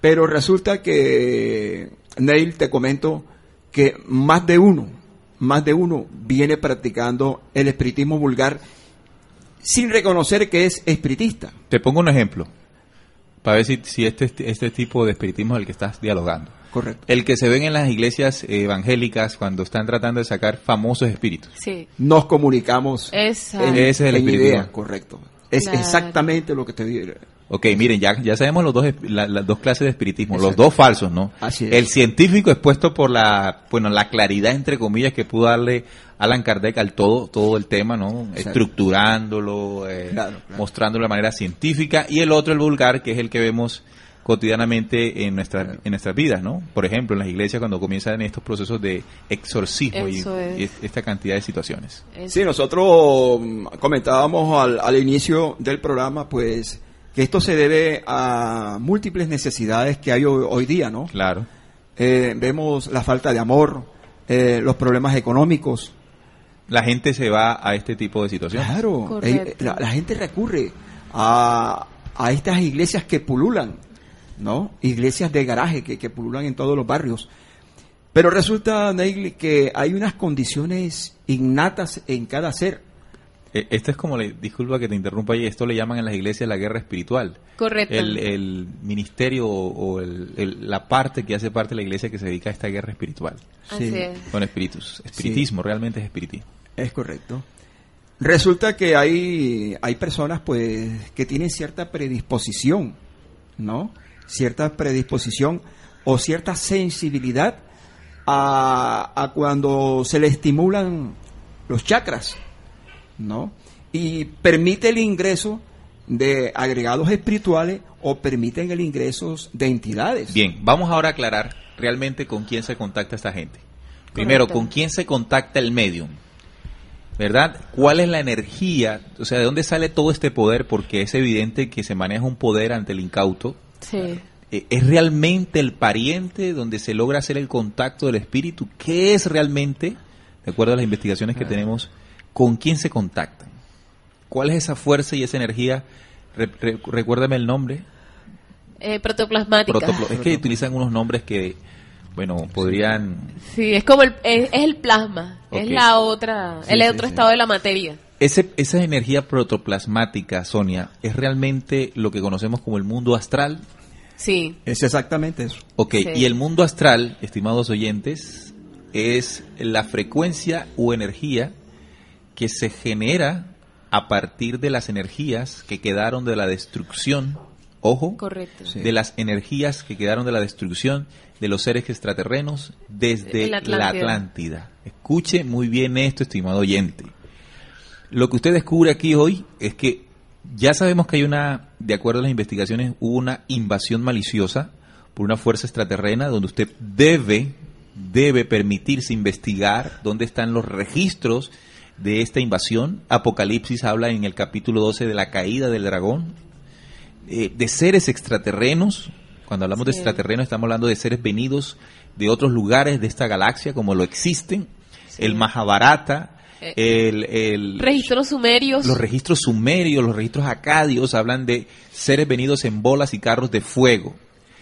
Pero resulta que, Neil, te comento que más de uno, más de uno viene practicando el espiritismo vulgar sin reconocer que es espiritista. Te pongo un ejemplo para ver si, si este, este tipo de espiritismo es el que estás dialogando. Correcto. El que se ven en las iglesias evangélicas cuando están tratando de sacar famosos espíritus. Sí. Nos comunicamos en, Ese es el en idea, correcto. Es Claro. exactamente lo que te digo. Ok, miren, ya, ya sabemos los dos, la- las dos clases de espiritismo, los dos falsos, ¿no? Así es. El científico expuesto por la, bueno, la claridad, entre comillas, que pudo darle Alan Kardec al todo, todo el tema, ¿no? Exacto. Estructurándolo, eh, Claro, claro. mostrándolo de manera científica, y el otro, el vulgar, que es el que vemos cotidianamente en nuestras en nuestras vidas, ¿no? Por ejemplo, en las iglesias cuando comienzan estos procesos de exorcismo y, Eso es. y esta cantidad de situaciones. Es- Sí, nosotros mm, comentábamos al, al inicio del programa, pues, que esto se debe a múltiples necesidades que hay hoy, hoy día, ¿no? Claro. Eh, vemos la falta de amor, eh, los problemas económicos. La gente se va a este tipo de situaciones. Claro, Correcto. eh, la, la gente recurre a, a estas iglesias que pululan, ¿no? Iglesias de garaje que, que pululan en todos los barrios. Pero resulta, Neil, que hay unas condiciones innatas en cada ser. Eh, Esto es como, le, disculpa que te interrumpa ahí, esto le llaman en las iglesias la guerra espiritual. Correcto. El, el ministerio o, o el- el- la parte que hace parte de la iglesia que se dedica a esta guerra espiritual. Así Sí. es. Con espíritus. Espiritismo, realmente es espiritismo. Es correcto. Resulta que hay, hay personas pues que tienen cierta predisposición, ¿no? Cierta predisposición o cierta sensibilidad a, a cuando se le estimulan los chakras, ¿no? Y permite el ingreso de agregados espirituales o permiten el ingreso de entidades. Bien, vamos ahora a aclarar realmente con quién se contacta esta gente. Primero, con quién se contacta el medium. ¿Verdad? ¿Cuál es la energía? O sea, ¿de dónde sale todo este poder? Porque es evidente que se maneja un poder ante el incauto. Sí. Eh, ¿Es realmente el pariente donde se logra hacer el contacto del espíritu? ¿Qué es realmente, de acuerdo a las investigaciones que tenemos, con quién se contactan? ¿Cuál es esa fuerza y esa energía? Re- re- recuérdame el nombre. Eh, protoplasmática. Es que utilizan unos nombres que, bueno, podrían... Sí, es como el, es, es el plasma. Es la otra, Sí, el sí, otro sí. estado de la materia. Ese, esa energía protoplasmática, Sonia, ¿es realmente lo que conocemos como el mundo astral? Sí. Es exactamente eso. Ok, Sí. y el mundo astral, estimados oyentes, es la frecuencia o energía que se genera a partir de las energías que quedaron de la destrucción, ojo, Correcto. Sí. de las energías que quedaron de la destrucción de los seres extraterrenos desde la la Atlántida. Atlántida. Escuche muy bien esto, estimado oyente. Lo que usted descubre aquí hoy es que ya sabemos que hay una, de acuerdo a las investigaciones, hubo una invasión maliciosa por una fuerza extraterrena donde usted debe, debe permitirse investigar dónde están los registros de esta invasión. Apocalipsis habla en el capítulo 12 de la caída del dragón, eh, de seres extraterrenos. Cuando hablamos de extraterrenos estamos hablando de seres venidos de otros lugares de esta galaxia como lo existen. Sí. El Mahabharata el, el- Registros sumerios. los registros sumerios, los registros acadios hablan de seres venidos en bolas y carros de fuego.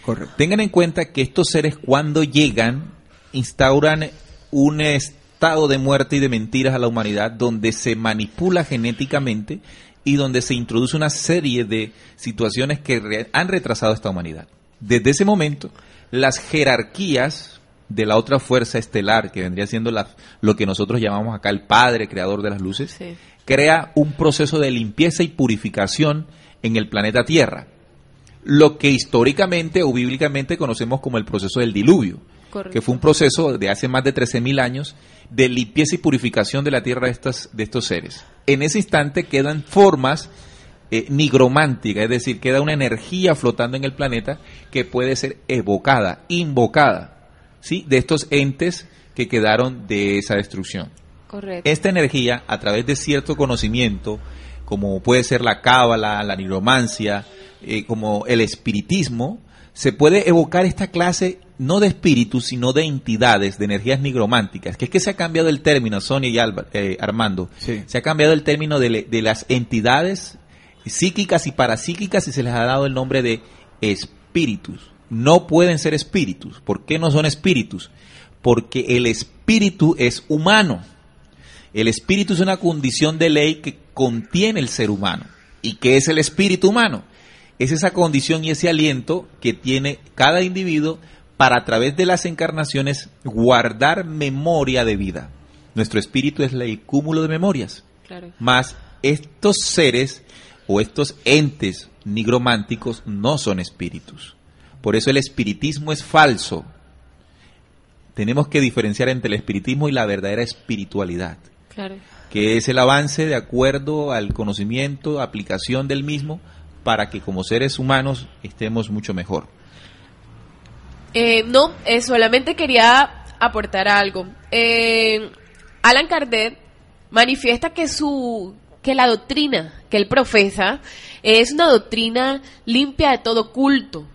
Correcto. Tengan en cuenta que estos seres cuando llegan instauran un estado de muerte y de mentiras a la humanidad donde se manipula genéticamente y donde se introduce una serie de situaciones que re- han retrasado a esta humanidad. Desde ese momento, las jerarquías de la otra fuerza estelar, que vendría siendo la- lo que nosotros llamamos acá el Padre, creador de las luces, Sí. crea un proceso de limpieza y purificación en el planeta Tierra lo que históricamente o bíblicamente conocemos como el proceso del diluvio, Correcto. que fue un proceso de hace más de 13.000 años de limpieza y purificación de la tierra de, estas, de estos seres. En ese instante quedan formas eh, nigrománticas, es decir, queda una energía flotando en el planeta que puede ser evocada, invocada, ¿sí? de estos entes que quedaron de esa destrucción. Correcto. Esta energía, a través de cierto conocimiento, como puede ser la cábala, la nigromancia, eh, como el espiritismo, se puede evocar esta clase no de espíritus, sino de entidades, de energías nigrománticas. Que es que se ha cambiado el término, Sonia y Alba- eh, Armando. Sí. Se ha cambiado el término de, le- de las entidades psíquicas y parapsíquicas y se les ha dado el nombre de espíritus. No pueden ser espíritus. ¿Por qué no son espíritus? Porque el espíritu es humano. El espíritu es una condición de ley que contiene el ser humano. ¿Y qué es el espíritu humano? Es esa condición y ese aliento que tiene cada individuo para a través de las encarnaciones guardar memoria de vida. Nuestro espíritu es el cúmulo de memorias. Claro. Más estos seres o estos entes nigrománticos no son espíritus. Por eso el espiritismo es falso. Tenemos que diferenciar entre el espiritismo y la verdadera espiritualidad, Claro. que es el avance de acuerdo al conocimiento, aplicación del mismo, para que como seres humanos estemos mucho mejor. Eh, no, eh, solamente quería aportar algo. Eh, Alan Kardec manifiesta que su que la doctrina que él profesa es una doctrina limpia de todo culto,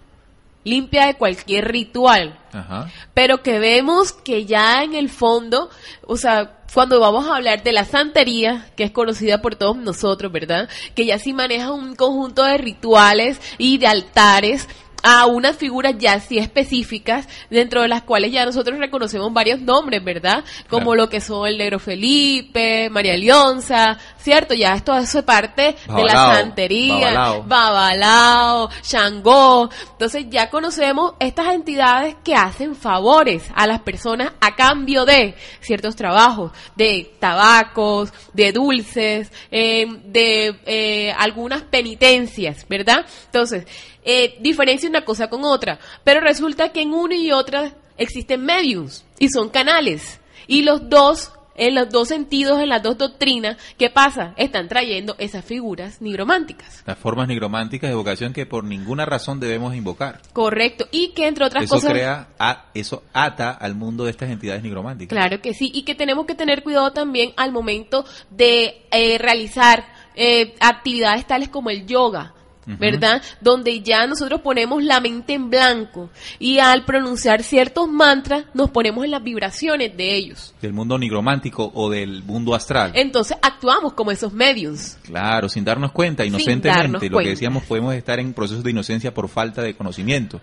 limpia de cualquier ritual, Ajá. pero que vemos que ya en el fondo, o sea, cuando vamos a hablar de la santería, que es conocida por todos nosotros, ¿verdad? Que ya sí maneja un conjunto de rituales y de altares a unas figuras ya sí específicas, dentro de las cuales ya nosotros reconocemos varios nombres, ¿verdad? Como Claro. lo que son el Negro Felipe, María Leonza, ¿cierto? Ya esto eso es parte de la santería, Babalao. Babalao, Shango. Entonces ya conocemos estas entidades que hacen favores a las personas a cambio de ciertos trabajos, de tabacos, de dulces, eh, de eh, algunas penitencias, ¿verdad? Entonces, eh, diferencia una cosa con otra, pero resulta que en una y otra existen mediums y son canales y los dos en los dos sentidos, en las dos doctrinas, ¿qué pasa? Están trayendo esas figuras nigrománticas. Las formas nigrománticas de evocación que por ninguna razón debemos invocar. Correcto. Y que entre otras Eso cosas... crea, a- eso ata al mundo de estas entidades nigrománticas. Claro que sí, y que tenemos que tener cuidado también al momento de eh, realizar eh, actividades tales como el yoga. ¿Verdad? Donde ya nosotros ponemos la mente en blanco y al pronunciar ciertos mantras nos ponemos en las vibraciones de ellos. Del mundo nigromántico o del mundo astral. Entonces actuamos como esos mediums. Claro, sin darnos cuenta, inocentemente. darnos Lo que decíamos, podemos estar en procesos de inocencia por falta de conocimiento.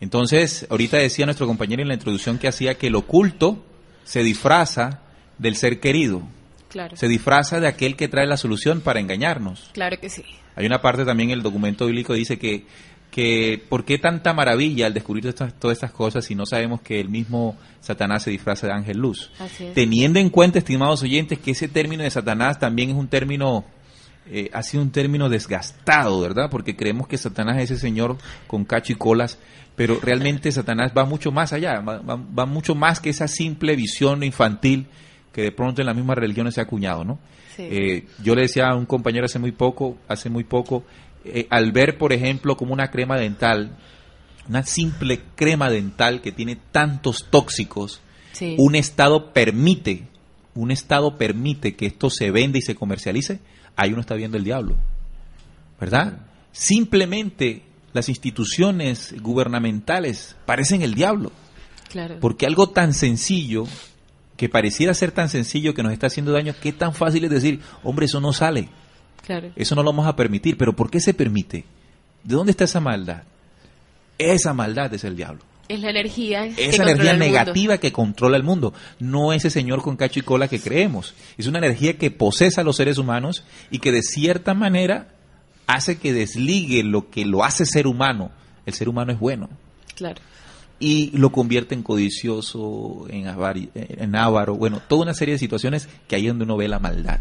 Entonces, ahorita decía nuestro compañero en la introducción que hacía que el oculto se disfraza del ser querido, Claro. se disfraza de aquel que trae la solución para engañarnos. Claro que sí. Hay una parte también en el documento bíblico que dice que, que ¿por qué tanta maravilla al descubrir estas- todas estas cosas si no sabemos que el mismo Satanás se disfraza de ángel luz? Teniendo en cuenta, estimados oyentes, que ese término de Satanás también es un término, eh, ha sido un término desgastado, ¿verdad? Porque creemos que Satanás es ese señor con cacho y colas, pero realmente Satanás va mucho más allá, va, va- va mucho más que esa simple visión infantil que de pronto en las mismas religiones se ha acuñado, ¿no? Sí. Eh, yo le decía a un compañero hace muy poco, hace muy poco, eh, al ver, por ejemplo, como una crema dental, una simple crema dental que tiene tantos tóxicos, Sí. un Estado permite, un Estado permite que esto se venda y se comercialice, ahí uno está viendo el diablo. ¿Verdad? Simplemente las instituciones gubernamentales parecen el diablo. Claro. Porque algo tan sencillo que pareciera ser tan sencillo que nos está haciendo daño, qué tan fácil es decir, hombre, eso no sale, Claro. eso no lo vamos a permitir, pero ¿por qué se permite? ¿De dónde está esa maldad? Esa maldad es el diablo. Es la energía. Esa energía mundo. negativa que controla el mundo, no ese señor con cacho y cola que creemos. Es una energía que posesa a los seres humanos y que de cierta manera hace que desligue lo que lo hace ser humano. El ser humano es bueno Claro. Y lo convierte en codicioso, en, avari- en avaro, bueno, toda una serie de situaciones que ahí es donde uno ve la maldad.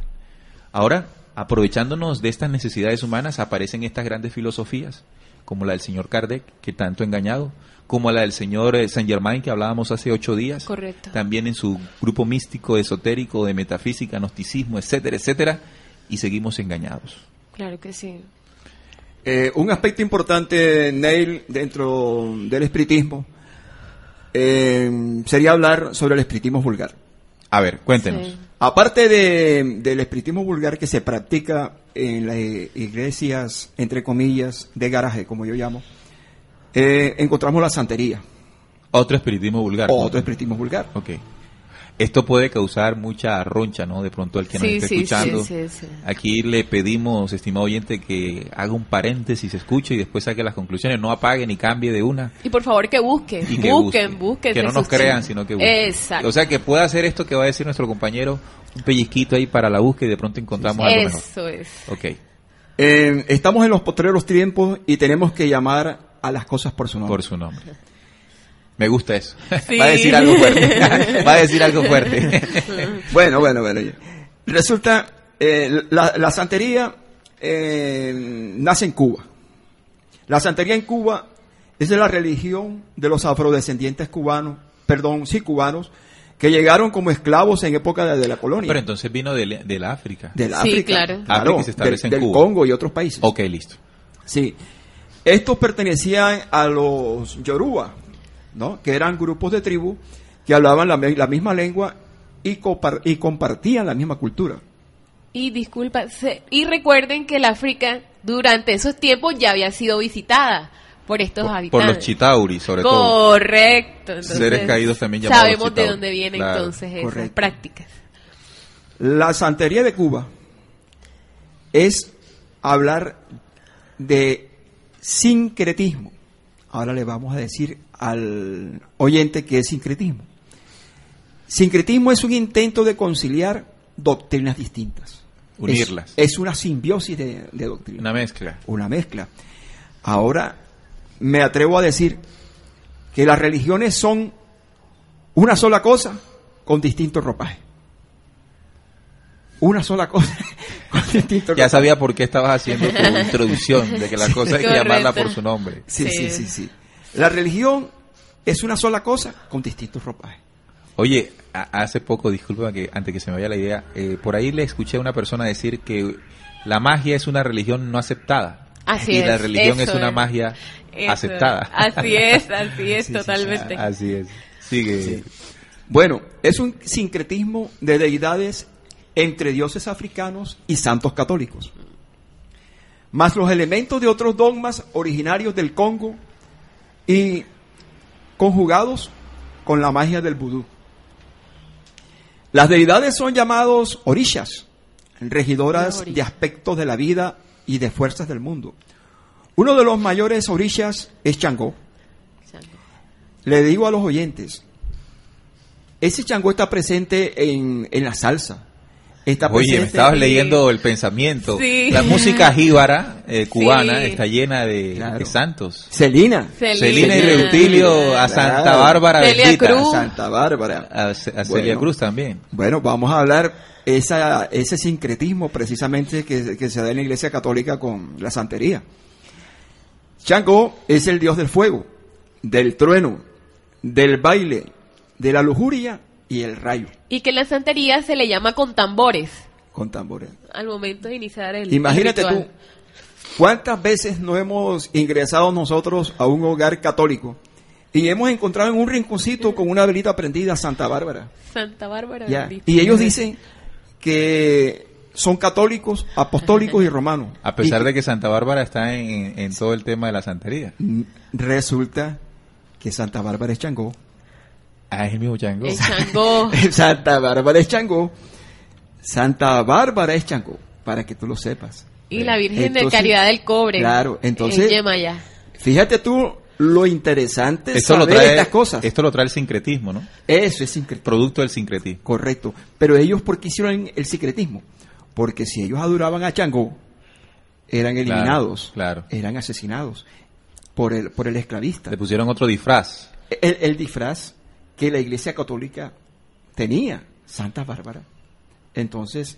Ahora, aprovechándonos de estas necesidades humanas, aparecen estas grandes filosofías, como la del señor Kardec, que tanto ha engañado, como la del señor eh, Saint Germain, que hablábamos hace ocho días, Correcto. también en su grupo místico, esotérico, de metafísica, gnosticismo, etcétera, etcétera, y seguimos engañados. Claro que sí. Eh, un aspecto importante, Neil, dentro del espiritismo, eh, sería hablar sobre el espiritismo vulgar. A ver, cuéntenos. Sí. Aparte de- del espiritismo vulgar que se practica en las iglesias, entre comillas, de garaje, como yo llamo, eh, encontramos la santería, Otro espiritismo vulgar. otro espiritismo vulgar. Ok. Esto puede causar mucha roncha, ¿no? De pronto al que nos Sí, esté sí, escuchando. sí, sí, sí. Aquí le pedimos, estimado oyente, que haga un paréntesis, escuche y después saque las conclusiones. No apague ni cambie de una. Y por favor que busquen. Y que busquen, busque. busquen. Que no se nos crean, sino que busquen. Exacto. O sea, que pueda hacer esto que va a decir nuestro compañero, un pellizquito ahí para la búsqueda y de pronto encontramos algo mejor. Eso es. Ok. Eh, estamos en los postreros tiempos y tenemos que llamar a las cosas por su nombre. Por su nombre. Me gusta eso. Sí. va a decir algo fuerte. [laughs] va a decir algo fuerte. [laughs] Bueno, bueno, bueno. Resulta, eh, la, la santería eh, nace en Cuba. La santería en Cuba es de la religión de los afrodescendientes cubanos, perdón, sí cubanos, que llegaron como esclavos en época de, de la colonia. Pero entonces vino de, de la África. del Sí, África, claro. África se establece del, en del Cuba. Congo y otros países. Ok, listo. Sí. Estos pertenecían a los Yoruba, ¿no? Que eran grupos de tribu que hablaban la, la misma lengua y, copar- y compartían la misma cultura. Y disculpa, se- y recuerden que el África durante esos tiempos ya había sido visitada por estos Por, por habitantes. los chitauri, sobre todo. Correcto. Seres caídos también llamados Sabemos de dónde vienen Claro, entonces esas correcto. prácticas. La santería de Cuba es hablar de sincretismo. Ahora le vamos a decir al oyente qué es sincretismo. Sincretismo es un intento de conciliar doctrinas distintas. Unirlas. Es, es una simbiosis de, de doctrinas. Una mezcla. una mezcla. Ahora me atrevo a decir que las religiones son una sola cosa con distintos ropajes. Una sola cosa [laughs] Ya sabía por qué estabas haciendo tu [laughs] introducción, de que la cosa hay que llamarla por su nombre. Sí, sí, Sí. sí, sí. La religión es una sola cosa con distintos ropajes. Oye, a- hace poco, disculpa que antes que se me vaya la idea, eh, por ahí le escuché a una persona decir que la magia es una religión no aceptada. Así y es. la religión es una es. magia Eso, aceptada. Así es, así es, [laughs] Sí, sí, sí. totalmente. Así es. Sigue. Bueno, es un sincretismo de deidades entre dioses africanos y santos católicos, más los elementos de otros dogmas originarios del Congo y conjugados con la magia del vudú. Las deidades son llamados orishas, regidoras de aspectos de la vida y de fuerzas del mundo. Uno de los mayores orishas es Changó. Le digo a los oyentes, ese Changó está presente en, en la salsa. Oye, me estabas en- leyendo el pensamiento. Sí. La música [laughs] jíbara eh, cubana Sí. está llena de, Claro. de santos. Celina, Celina y Reutilio, a Santa Claro. Bárbara Celia bendita. Cruz. Santa Bárbara. A, a Celia Bueno. Cruz también. Bueno, vamos a hablar esa, ese sincretismo precisamente que, que se da en la Iglesia Católica con la santería. Changó es el dios del fuego, del trueno, del baile, de la lujuria y el rayo Y que en la santería se le llama con tambores con tambores. al momento de iniciar el Imagínate el tú. ¿cuántas veces no hemos ingresado nosotros a un hogar católico y hemos encontrado en un rinconcito con una velita prendida Santa Bárbara? Santa Bárbara. Ya. Y ellos dicen que son católicos, apostólicos y romanos. A pesar Y de que Santa Bárbara está en, en todo el tema de la santería. resulta que Santa Bárbara es Changó. Ah, es el mismo chango. El [laughs] Changó. Santa Bárbara es Changó. Santa Bárbara es Changó, para que tú lo sepas. Y la Virgen de Caridad del Cobre. claro, entonces- En. Fíjate tú lo interesante es Esto lo, trae, estas cosas. esto lo trae el sincretismo, ¿no? Eso es increíble. Producto del sincretismo. Correcto. Pero ellos, ¿por qué hicieron el secretismo? Porque si ellos adoraban a Changó, eran eliminados, claro. eran asesinados por el, por el esclavista. Le pusieron otro disfraz. El, el disfraz que la Iglesia Católica tenía, Santa Bárbara. Entonces,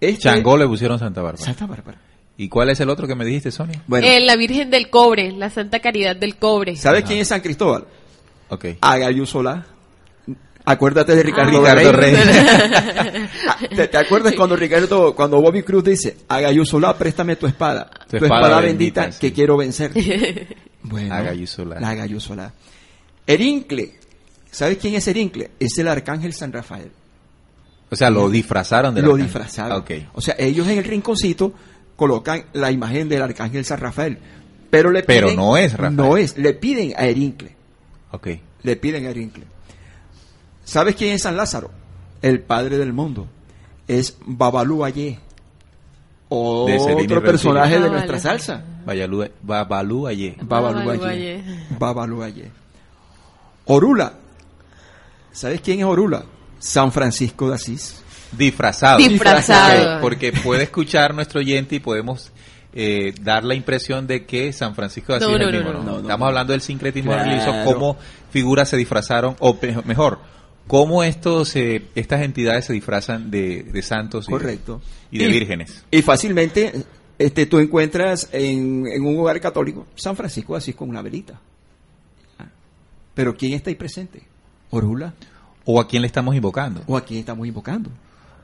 este, Changó le pusieron Santa Bárbara. Santa Bárbara. ¿Y cuál es el otro que me dijiste, Sonia? Bueno, Eh, la Virgen del Cobre, la Santa Caridad del Cobre. ¿sabes quién es San Cristóbal? Ok. Agayú Solá. Acuérdate de Ricardo, Ricardo Rey. Rey. [laughs] Ah, ¿Te, te acuerdas cuando Ricardo, cuando Bobby Cruz dice, Agayú Solá, préstame tu espada, Tu tu, espada espada, bendita, bendita, sí. que quiero vencer? [laughs] bueno, Agayú Solá. La Agayú Solá. Erincle, ¿sabes quién es Erincle? Es el arcángel San Rafael. O sea, lo disfrazaron de Lo disfrazaron. Ok. O sea, ellos en el rinconcito colocan la imagen del arcángel San Rafael. Pero le Pero piden- no es Rafael. No es, le piden a Erincle. Ok. Le piden a Erincle. ¿Sabes quién es San Lázaro? El padre del mundo. Es Babalú Ayé. Otro personaje de nuestra salsa. Babalú Ayé. Babalú. Ayé. Babalú Ayé. Orula. ¿Sabes quién es Orula? San Francisco de Asís. Disfrazado. Disfrazado. Porque puede escuchar nuestro oyente y podemos eh, dar la impresión de que San Francisco de Asís No, es el mismo. no, ¿no? no, no, Estamos no. hablando del sincretismo Claro. religioso, cómo figuras se disfrazaron, o mejor, cómo estos, eh, estas entidades se disfrazan de, de santos y- Correcto. y de vírgenes. Y fácilmente este, tú encuentras en, en un hogar católico San Francisco de Asís con una velita. Ah. Pero ¿quién está ahí presente? Orula. ¿O a quién le estamos invocando? ¿O a quién estamos invocando?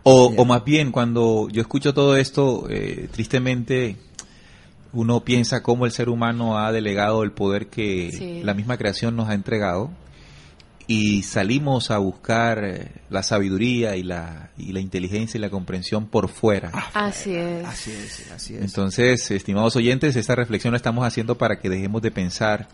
O, o más bien, cuando yo escucho todo esto, eh, tristemente uno piensa cómo el ser humano ha delegado el poder que Sí. la misma creación nos ha entregado y salimos a buscar eh, la sabiduría y la, y la inteligencia y la comprensión por fuera. Así es. Así es, así es. Entonces, estimados oyentes, esta reflexión la estamos haciendo para que dejemos de pensar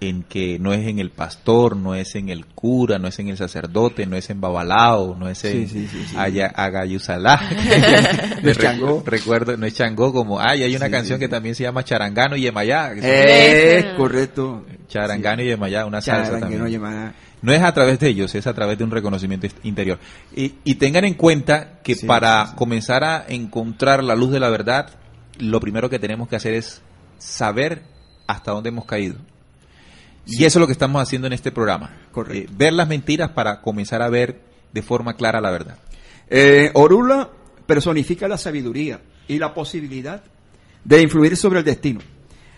en que no es en el pastor, no es en el cura, no es en el sacerdote, no es en Babalao, no es en Sí, sí, sí, Agayusalá. [laughs] [laughs] No es Changó. Recuerdo, no es Changó, como, ay, hay una canción que también se llama Charangano y Yemayá. Eh, correcto. Charangano y Yemayá, una salsa también. llamada- No es a través de ellos, es a través de un reconocimiento interior. Y, y tengan en cuenta que para comenzar a encontrar la luz de la verdad, lo primero que tenemos que hacer es saber hasta dónde hemos caído. Y eso es lo que estamos haciendo en este programa. Correcto. Eh, ver las mentiras para comenzar a ver de forma clara la verdad. Eh, Orula personifica la sabiduría y la posibilidad de influir sobre el destino.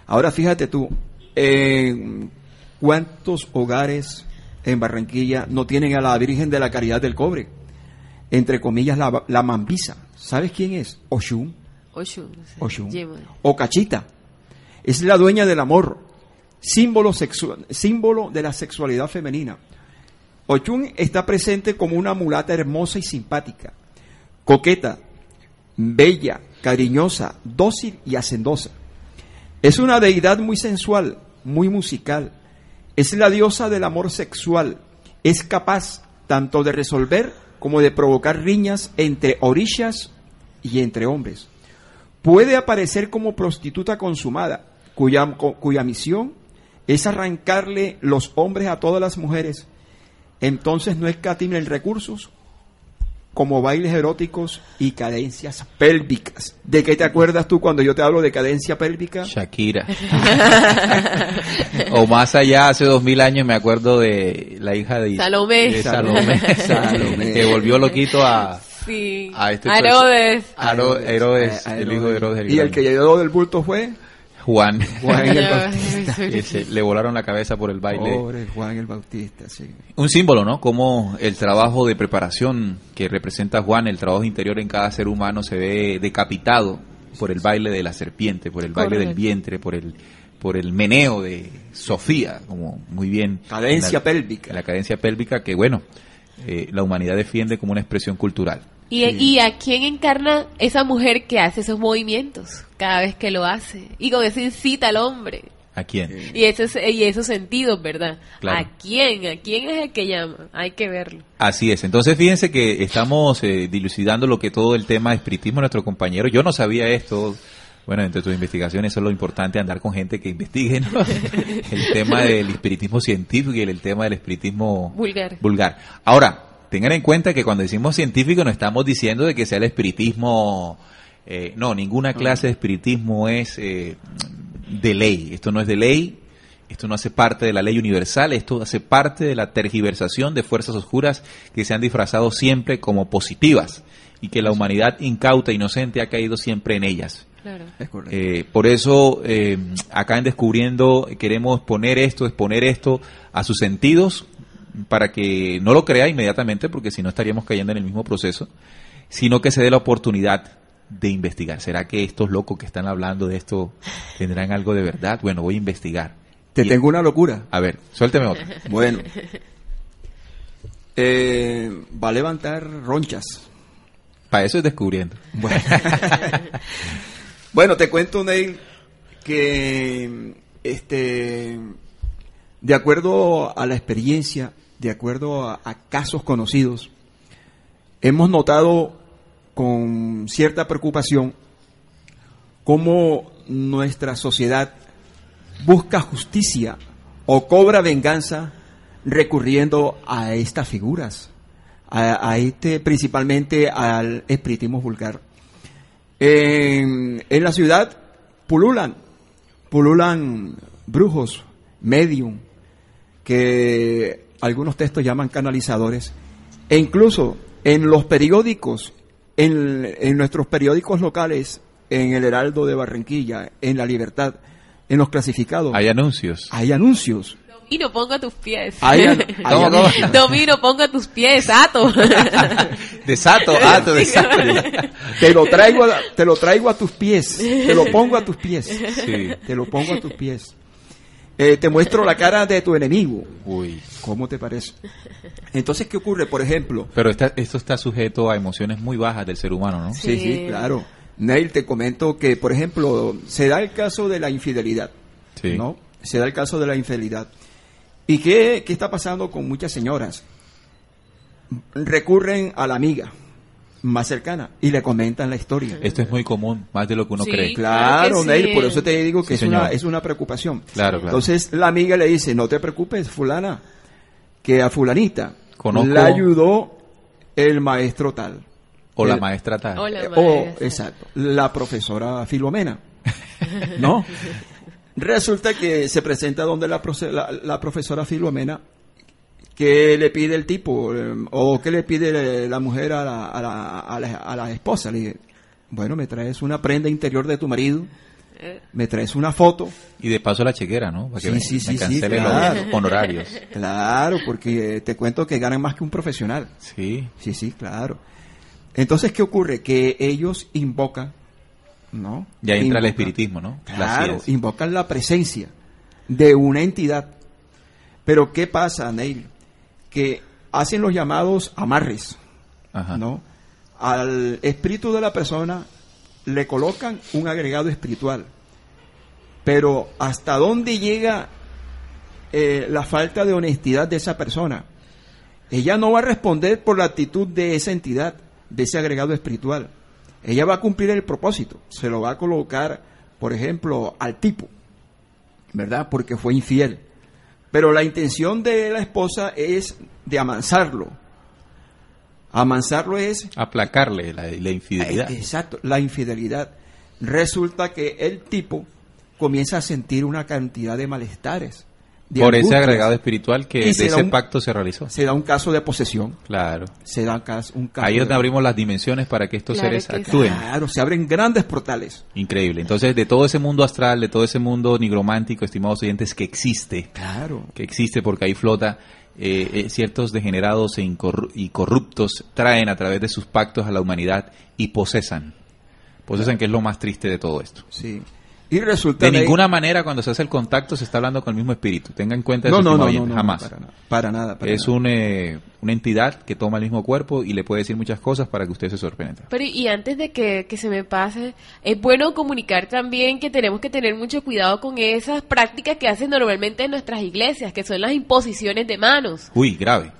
Ahora fíjate tú, eh, ¿cuántos hogares en Barranquilla no tienen a la Virgen de la Caridad del Cobre? Entre comillas, la, la mambisa. ¿Sabes quién es? Oshun. Oshun. Oshun. O Cachita. Es la dueña del amor, símbolo, de la sexualidad femenina. Ochun está presente como una mulata hermosa y simpática, coqueta, bella, cariñosa, dócil y hacendosa. Es una deidad muy sensual, muy musical. Es la diosa del amor sexual. Es capaz tanto de resolver como de provocar riñas entre orillas y entre hombres. Puede aparecer como prostituta consumada, cuya, cu- cuya misión es arrancarle los hombres a todas las mujeres. Entonces no escatima en recursos como bailes eróticos y cadencias pélvicas. ¿De qué te acuerdas tú cuando yo te hablo de cadencia pélvica? Shakira. [laughs] o más allá, hace dos mil años me acuerdo de la hija de Salomé. de Salomé. [laughs] Salomé. que volvió loquito a, Sí. a este Herodes. Herodes, a el hijo de Herodes el Y el que llegó del bulto fue Juan. Juan el [laughs] Bautista. Ese, le volaron la cabeza por el baile. Pobre Juan el Bautista, sí. Un símbolo, ¿no? Como el trabajo de preparación que representa Juan, el trabajo interior en cada ser humano se ve decapitado por el baile de la serpiente, por el baile del vientre, por el por el meneo de Sofía, como muy bien. Cadencia la- pélvica. La cadencia pélvica que, bueno, eh, la humanidad defiende como una expresión cultural. ¿Y, ¿Y a quién encarna esa mujer que hace esos movimientos cada vez que lo hace? Y con eso incita al hombre. ¿A quién? Y, esos, y esos sentidos, ¿verdad? Claro. ¿A quién? ¿A quién es el que llama? Hay que verlo. Así es. Entonces, fíjense que estamos eh, dilucidando lo que todo el tema de espiritismo de nuestro compañero. Yo no sabía esto. Bueno, entre tus investigaciones eso es lo importante, andar con gente que investigue ¿no? [laughs] el tema del espiritismo científico y el, el tema del espiritismo Vulgar. vulgar. Ahora, tengan en cuenta que cuando decimos científico no estamos diciendo de que sea el espiritismo... eh, no, ninguna clase de espiritismo es eh, de ley. Esto no es de ley, esto no hace parte de la ley universal, esto hace parte de la tergiversación de fuerzas oscuras que se han disfrazado siempre como positivas y que la humanidad incauta, inocente, ha caído siempre en ellas. Claro. Es correcto. Eh, por eso, eh, acá en Descubriendo, queremos poner esto, exponer esto a sus sentidos, para que no lo crea inmediatamente, porque si no estaríamos cayendo en el mismo proceso, sino que se dé la oportunidad de investigar. ¿Será que estos locos que están hablando de esto tendrán algo de verdad? Bueno, voy a investigar. Te Y- tengo una locura. A ver, suélteme otra. Bueno. Eh, va a levantar ronchas. Para eso es descubriendo. Bueno. Bueno, te cuento, Neil, que este, de acuerdo a la experiencia, de acuerdo a, casos conocidos, hemos notado con cierta preocupación cómo nuestra sociedad busca justicia o cobra venganza recurriendo a estas figuras, a este principalmente al espiritismo vulgar. En, en la ciudad pululan, pululan brujos, medium, que algunos textos llaman canalizadores, e incluso en los periódicos, en, en nuestros periódicos locales, en el Heraldo de Barranquilla, en La Libertad, en los clasificados, Hay anuncios. hay anuncios. Domino, ponga tus pies. Hay, an- [laughs] hay ponga tus pies, ato. [laughs] Desato, alto, desato. Te lo traigo a, te lo traigo a tus pies, te lo pongo a tus pies, Sí. te lo pongo a tus pies. Eh, te muestro la cara de tu enemigo. Uy. ¿Cómo te parece? Entonces, ¿qué ocurre? Por ejemplo, Pero esta- esto está sujeto a emociones muy bajas del ser humano, ¿no? sí, sí, Sí. claro. Neil, te comento que, por ejemplo, se da el caso de la infidelidad, Sí. ¿no? Se da el caso de la infidelidad. ¿Y qué, qué está pasando con muchas señoras? Recurren a la amiga más cercana y le comentan la historia. Esto es muy común, más de lo que uno Sí. cree. Claro, Claro Neil, sí. por eso te digo que Sí, es, señor. una, es una preocupación. Claro, claro. Entonces la amiga le dice, no te preocupes, fulana, que a fulanita Conozco- la ayudó el maestro tal. O la maestra tal. Hola, Eh, o, maestra. exacto, la profesora Filomena. [laughs] ¿No? [laughs] Resulta que se presenta donde la, la- la profesora Filomena que le pide el tipo eh, o que le pide la mujer a la, a la, a la- a la esposa. Le dice, bueno, me traes una prenda interior de tu marido, Eh, me traes una foto. Y de paso la chequera, ¿no? Para que Sí, me, sí, me sí, claro. los honorarios. Claro, porque eh, te cuento que ganan más que un profesional. Sí. Sí, sí, claro. Entonces, ¿qué ocurre? Que ellos invocan, ¿no? Ya entra el espiritismo, ¿no? La Claro, invocan la presencia de una entidad. Pero ¿qué pasa, Neil? Que hacen los llamados amarres, Ajá. ¿no? Al espíritu de la persona le colocan un agregado espiritual. Pero ¿hasta dónde llega eh, la falta de honestidad de esa persona? Ella no va a responder por la actitud de esa entidad, de ese agregado espiritual. Ella va a cumplir el propósito. Se lo va a colocar, por ejemplo, al tipo, ¿verdad? Porque fue infiel. Pero la intención de la esposa es de amansarlo. Amansarlo es Aplacarle la, la infidelidad. eh, Exacto, la infidelidad. Resulta que el tipo comienza a sentir una cantidad de malestares. De Por ese agregado espiritual que de ese un- pacto se realizó. Se da un caso de posesión. Claro. Se da un caso, un caso Ahí donde abrimos las dimensiones para que estos Claro seres que actúen. Claro, se abren grandes portales. Increíble. Entonces, de todo ese mundo astral, de todo ese mundo nigromántico, estimados oyentes, que existe, Claro. que existe porque ahí flota, eh, eh, ciertos degenerados e incorru- y corruptos traen a través de sus pactos a la humanidad y posesan. Posesan, que es lo más triste de todo esto. Sí. Y resulta De ninguna manera cuando se hace el contacto se está hablando con el mismo espíritu. Tenga en cuenta no, eso, no, no, oyente, no, jamás. para nada, para nada. para es nada. un, eh, una entidad que toma el mismo cuerpo y le puede decir muchas cosas para que usted se sorprenda. Pero y antes de que, que se me pase, es bueno comunicar también que tenemos que tener mucho cuidado con esas prácticas que hacen normalmente en nuestras iglesias, que son las imposiciones de manos. Uy, grave.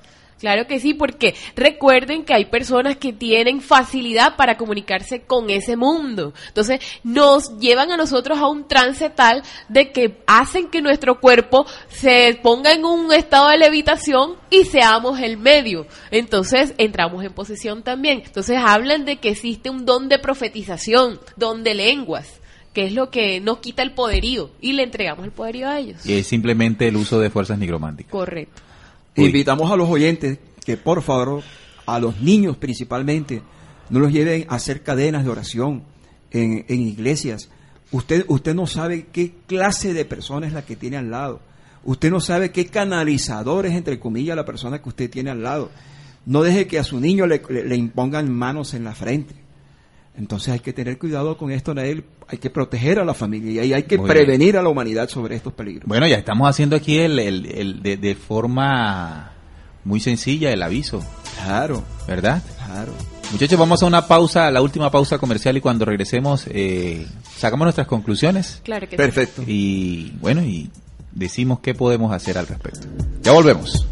Claro que sí, porque recuerden que hay personas que tienen facilidad para comunicarse con ese mundo. Entonces, nos llevan a nosotros a un trance tal de que hacen que nuestro cuerpo se ponga en un estado de levitación y seamos el medio. Entonces, entramos en posesión también. Entonces, hablan de que existe un don de profetización, don de lenguas, que es lo que nos quita el poderío y le entregamos el poderío a ellos. Y es simplemente el uso de fuerzas nigrománticas. Correcto. Invitamos a los oyentes que por favor, a los niños principalmente, no los lleven a hacer cadenas de oración en, en iglesias. Usted, usted no sabe qué clase de persona es la que tiene al lado. Usted no sabe qué canalizador es, entre comillas, la persona que usted tiene al lado. No deje que a su niño le- le impongan manos en la frente. Entonces hay que tener cuidado con esto, Nael. Hay que proteger a la familia y hay que Muy bien. prevenir a la humanidad sobre estos peligros. Bueno, ya estamos haciendo aquí el, el- el- de, de forma muy sencilla el aviso, Claro, ¿verdad? claro. Muchachos, vamos a una pausa, la última pausa comercial y cuando regresemos eh, sacamos nuestras conclusiones Claro que sí. Perfecto. y bueno, y decimos qué podemos hacer al respecto. Ya volvemos.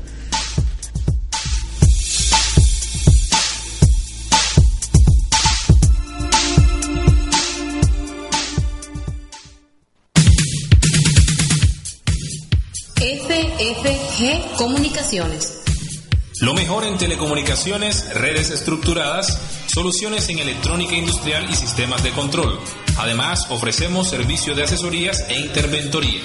FFG Comunicaciones. Lo mejor en telecomunicaciones, redes estructuradas, soluciones en electrónica industrial y sistemas de control. Además, ofrecemos servicio de asesorías e interventoría.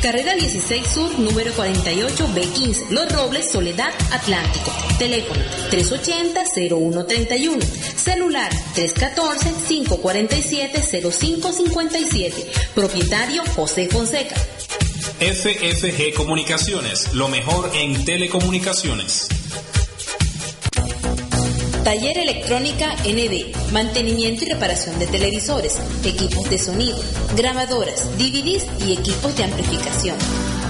Carrera 16 Sur, número 48, B15, Los Robles, Soledad, Atlántico. Teléfono 380-0131. Celular 314-547-0557. Propietario José Fonseca. FFG Comunicaciones, lo mejor en telecomunicaciones. Taller Electrónica ND, mantenimiento y reparación de televisores, equipos de sonido, grabadoras, DVDs y equipos de amplificación.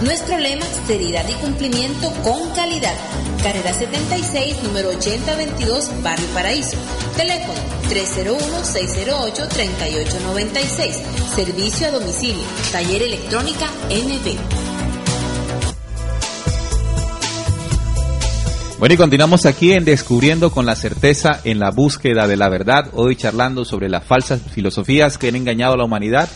Nuestro lema, seriedad y cumplimiento con calidad. Carrera 76, número 8022, Barrio Paraíso. Teléfono 301-608-3896. Servicio a domicilio. Taller Electrónica ND. Bueno, y continuamos aquí en Descubriendo con la certeza en la búsqueda de la verdad, hoy charlando sobre las falsas filosofías que han engañado a la humanidad,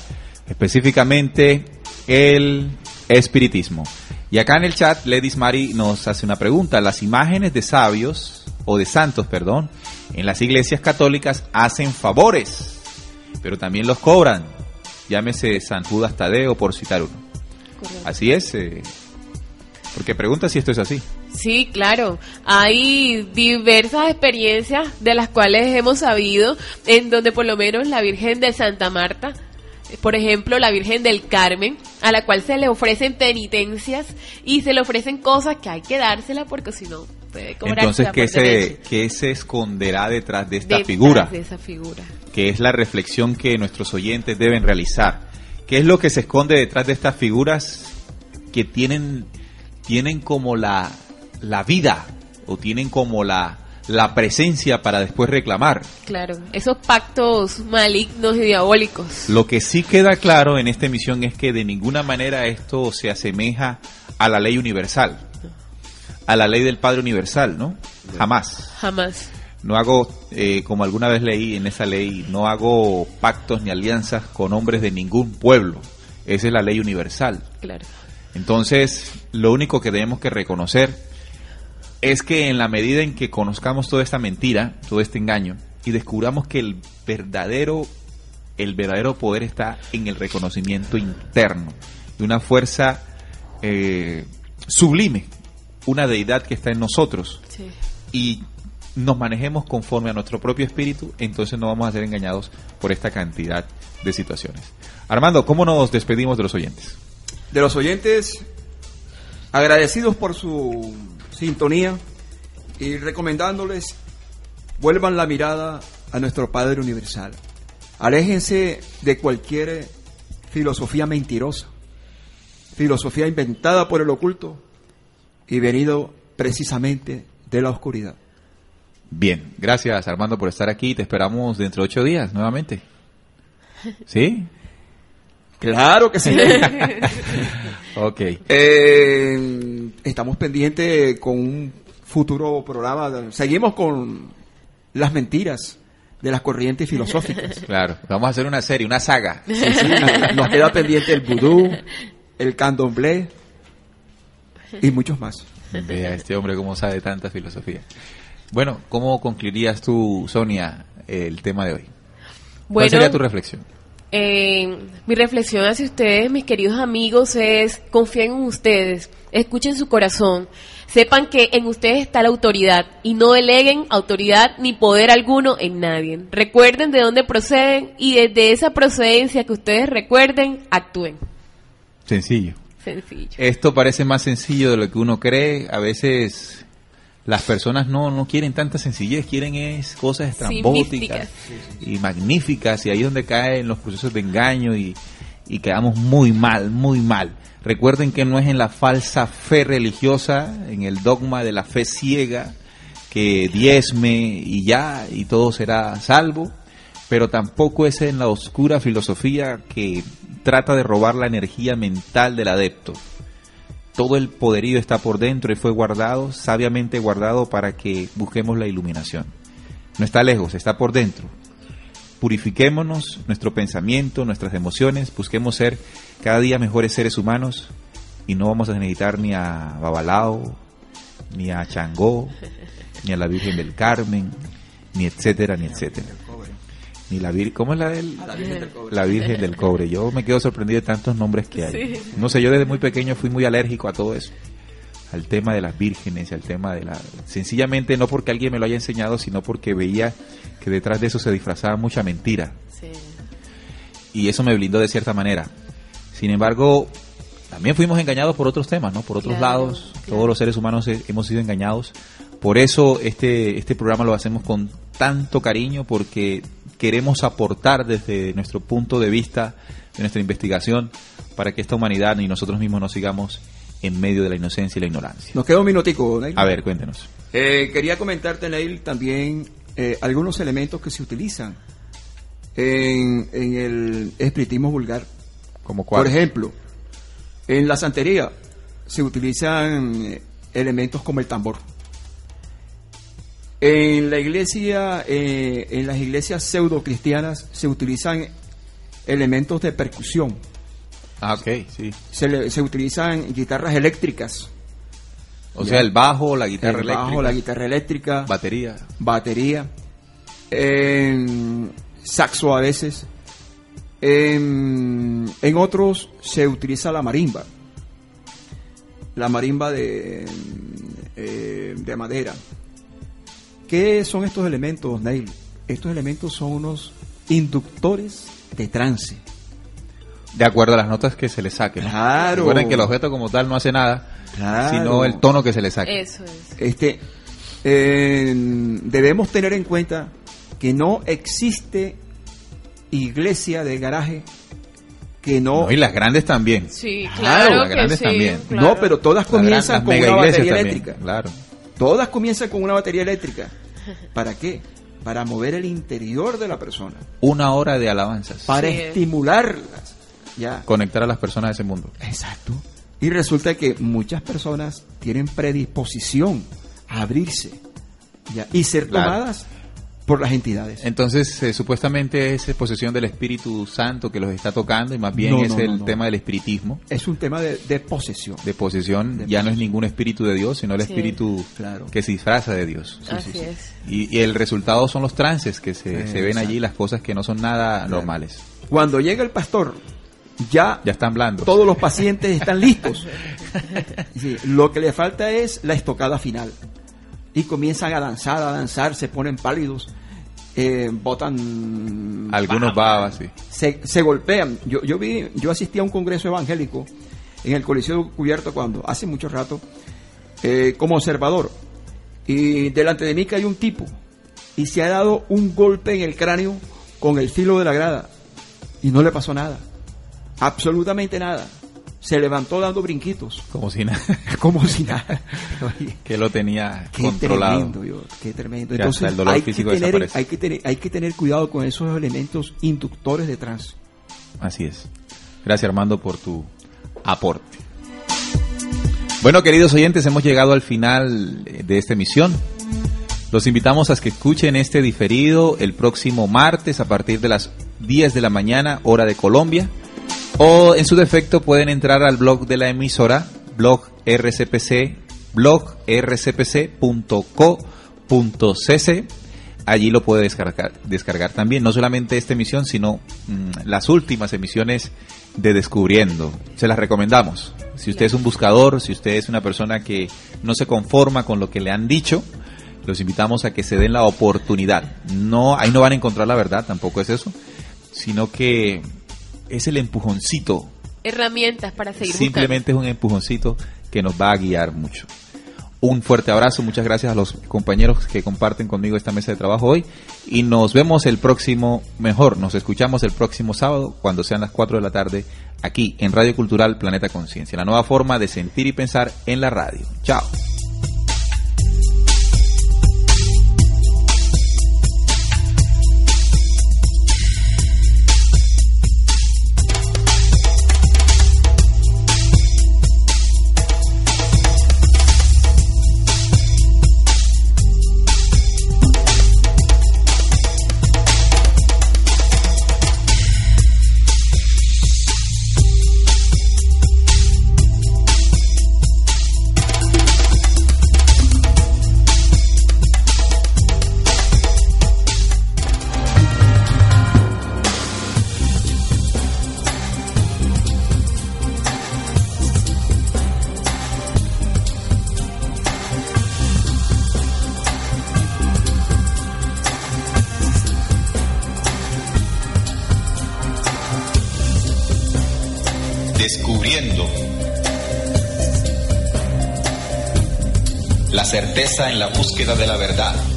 específicamente el espiritismo. Y acá en el chat, Ledis Mari nos hace una pregunta. Las imágenes de sabios, o de santos, perdón, en las iglesias católicas hacen favores, pero también los cobran. Llámese San Judas Tadeo, por citar uno. Correcto. Así es, eh, porque pregunta si esto es así. Sí, claro. Hay diversas experiencias de las cuales hemos sabido, en donde por lo menos la Virgen de Santa Marta, por ejemplo, la Virgen del Carmen, a la cual se le ofrecen penitencias y se le ofrecen cosas que hay que dársela porque si no puede cobrar Entonces, ¿qué se, ¿qué se esconderá detrás de esta figura? De esa figura. Que es la reflexión que nuestros oyentes deben realizar. ¿Qué es lo que se esconde detrás de estas figuras que tienen, tienen como la, la vida o tienen como la, la presencia para después reclamar? Claro, esos pactos malignos y diabólicos. Lo que sí queda claro en esta emisión es que de ninguna manera esto se asemeja a la ley universal, a la ley del Padre Universal, ¿no? Jamás. Jamás. No hago, eh, como alguna vez leí en esa ley, no hago pactos ni alianzas con hombres de ningún pueblo. Esa es la ley universal. Claro. Entonces, lo único que tenemos que reconocer es que en la medida en que conozcamos toda esta mentira, todo este engaño, y descubramos que el verdadero, el verdadero poder está en el reconocimiento interno de una fuerza eh, sublime, una deidad que está en nosotros, Sí. y nos manejemos conforme a nuestro propio espíritu, entonces no vamos a ser engañados por esta cantidad de situaciones. Armando, ¿cómo nos despedimos de los oyentes? de los oyentes, agradecidos por su sintonía y recomendándoles vuelvan la mirada a nuestro Padre Universal. Aléjense de cualquier filosofía mentirosa, filosofía inventada por el oculto y venido precisamente de la oscuridad. Bien, gracias Armando por estar aquí. Te esperamos dentro de ocho días nuevamente. ¿Sí? [laughs] Claro que sí. [laughs] Ok. Eh, estamos pendientes con un futuro programa. Seguimos con las mentiras de las corrientes filosóficas. [laughs] Claro, vamos a hacer una serie, una saga. Sí, sí, nos queda pendiente el vudú, el candomblé y muchos más. Vea este hombre cómo sabe tanta filosofía. Bueno, ¿cómo concluirías tú, Sonia, el tema de hoy? ¿Cuál sería tu reflexión? Eh, mi reflexión hacia ustedes, mis queridos amigos, es confíen en ustedes, escuchen su corazón, sepan que en ustedes está la autoridad y no deleguen autoridad ni poder alguno en nadie. Recuerden de dónde proceden y desde esa procedencia que ustedes recuerden, actúen. Sencillo. Sencillo. Esto parece más sencillo de lo que uno cree. A veces las personas no, no quieren tanta sencillez, quieren es cosas estrambóticas y magníficas y ahí es donde caen los procesos de engaño y, y quedamos muy mal, muy mal. Recuerden que no es en la falsa fe religiosa, en el dogma de la fe ciega, que diezme y ya, y todo será salvo, pero tampoco es en la oscura filosofía que trata de robar la energía mental del adepto. Todo el poderío está por dentro y fue guardado, sabiamente guardado para que busquemos la iluminación. No está lejos, está por dentro. Purifiquémonos nuestro pensamiento, nuestras emociones, busquemos ser cada día mejores seres humanos y no vamos a necesitar ni a Babalao, ni a Changó, ni a la Virgen del Carmen, ni etcétera, ni etcétera. Ni la Virgen, ¿cómo es la del? La Virgen del Cobre. Yo me quedo sorprendido de tantos nombres que hay. No sé, yo desde muy pequeño fui muy alérgico a todo eso. Al tema de las vírgenes, al tema de la... Sencillamente no porque alguien me lo haya enseñado, sino porque veía que detrás de eso se disfrazaba mucha mentira. Sí. Y eso me blindó de cierta manera. Sin embargo, también fuimos engañados por otros temas, ¿no? Por otros Claro, lados, claro. todos los seres humanos he- hemos sido engañados. Por eso este, este programa lo hacemos con tanto cariño, porque queremos aportar desde nuestro punto de vista, de nuestra investigación, para que esta humanidad y nosotros mismos no sigamos en medio de la inocencia y la ignorancia. Nos queda un minutico, Neil. A ver, cuéntenos. Eh, quería comentarte, Neil, también eh, algunos elementos que se utilizan en, en el espiritismo vulgar. ¿Cómo cuál? Por ejemplo, en la santería se utilizan eh, elementos como el tambor. En la iglesia, eh, en las iglesias pseudo cristianas se utilizan elementos de percusión. Ah, ok, sí. Se, le- se utilizan guitarras eléctricas, O Ya. sea, el bajo, la guitarra el bajo, eléctrica, la guitarra eléctrica, batería. batería, en saxo a veces. En, en otros se utiliza la marimba. La marimba de, eh, de madera. ¿Qué son estos elementos, Neil? Estos elementos son unos inductores de trance. De acuerdo a las notas que se le saquen. ¿no? Claro. Recuerden que el objeto como tal no hace nada, Claro. sino el tono que se le saque. Eso es. Este, eh, debemos tener en cuenta que no existe iglesia de garaje que no... No, y las grandes también. Sí, Claro, claro, las que grandes sí, también. claro. No, pero todas gran- comienzan las con una batería también, eléctrica. Claro. Todas comienzan con una batería eléctrica. ¿Para qué? Para mover el interior de la persona, Una hora de alabanzas. para Sí. estimularlas. Ya. Conectar a las personas de ese mundo. Exacto. Y resulta que muchas personas tienen predisposición a abrirse ya, y ser Claro. tomadas por las entidades. Entonces, eh, supuestamente es posesión del Espíritu Santo que los está tocando y más bien No, es no, el no, tema del espiritismo. Es un tema de, de posesión. De posesión, De ya no es ningún espíritu de Dios, sino el Sí. espíritu Claro. que se disfraza de Dios. Así es. Y, y el resultado son los trances que se, Sí, se ven exacto. allí, las cosas que no son nada normales. Cuando llega el pastor, ya, Ya están blandos. todos los pacientes están listos. [laughs] Sí, lo que le falta es la estocada final. Y comienzan a danzar, a danzar, se ponen pálidos, eh, botan... Algunos babas, sí. se, se golpean. Yo, yo vi, yo asistí a un congreso evangélico en el Coliseo Cubierto cuando, hace mucho rato, eh, como observador. Y delante de mí cayó un tipo y se ha dado un golpe en el cráneo con el filo de la grada y no le pasó nada. Absolutamente nada. Se levantó dando brinquitos. Como si nada. [laughs] Como si nada. Oye, que lo tenía qué controlado. tremendo, yo, qué tremendo. Que Entonces, el dolor hay, que físico tener, desaparece. hay, que tener, hay que tener cuidado con esos elementos inductores de trance. Así es. Gracias Armando por tu aporte. Bueno, queridos oyentes, hemos llegado al final de esta emisión. Los invitamos a que escuchen este diferido el próximo martes a partir de las 10 de la mañana, hora de Colombia. O en su defecto pueden entrar al blog de la emisora, blog RCPC, blog rcpc.co.cc. Allí lo puede descargar, descargar también, no solamente esta emisión, sino mm, las últimas emisiones de Descubriendo. Se las recomendamos. Si usted es un buscador, si usted es una persona que no se conforma con lo que le han dicho, los invitamos a que se den la oportunidad. No, ahí no van a encontrar la verdad, tampoco es eso, sino que es el empujoncito. Herramientas para seguir Simplemente es un empujoncito que nos va a guiar mucho. Un fuerte abrazo, muchas gracias a los compañeros que comparten conmigo esta mesa de trabajo hoy y nos vemos el próximo, mejor, nos escuchamos el próximo sábado cuando sean las 4 de la tarde aquí en Radio Cultural Planeta Conciencia, la nueva forma de sentir y pensar en la radio. Chao. En la búsqueda de la verdad.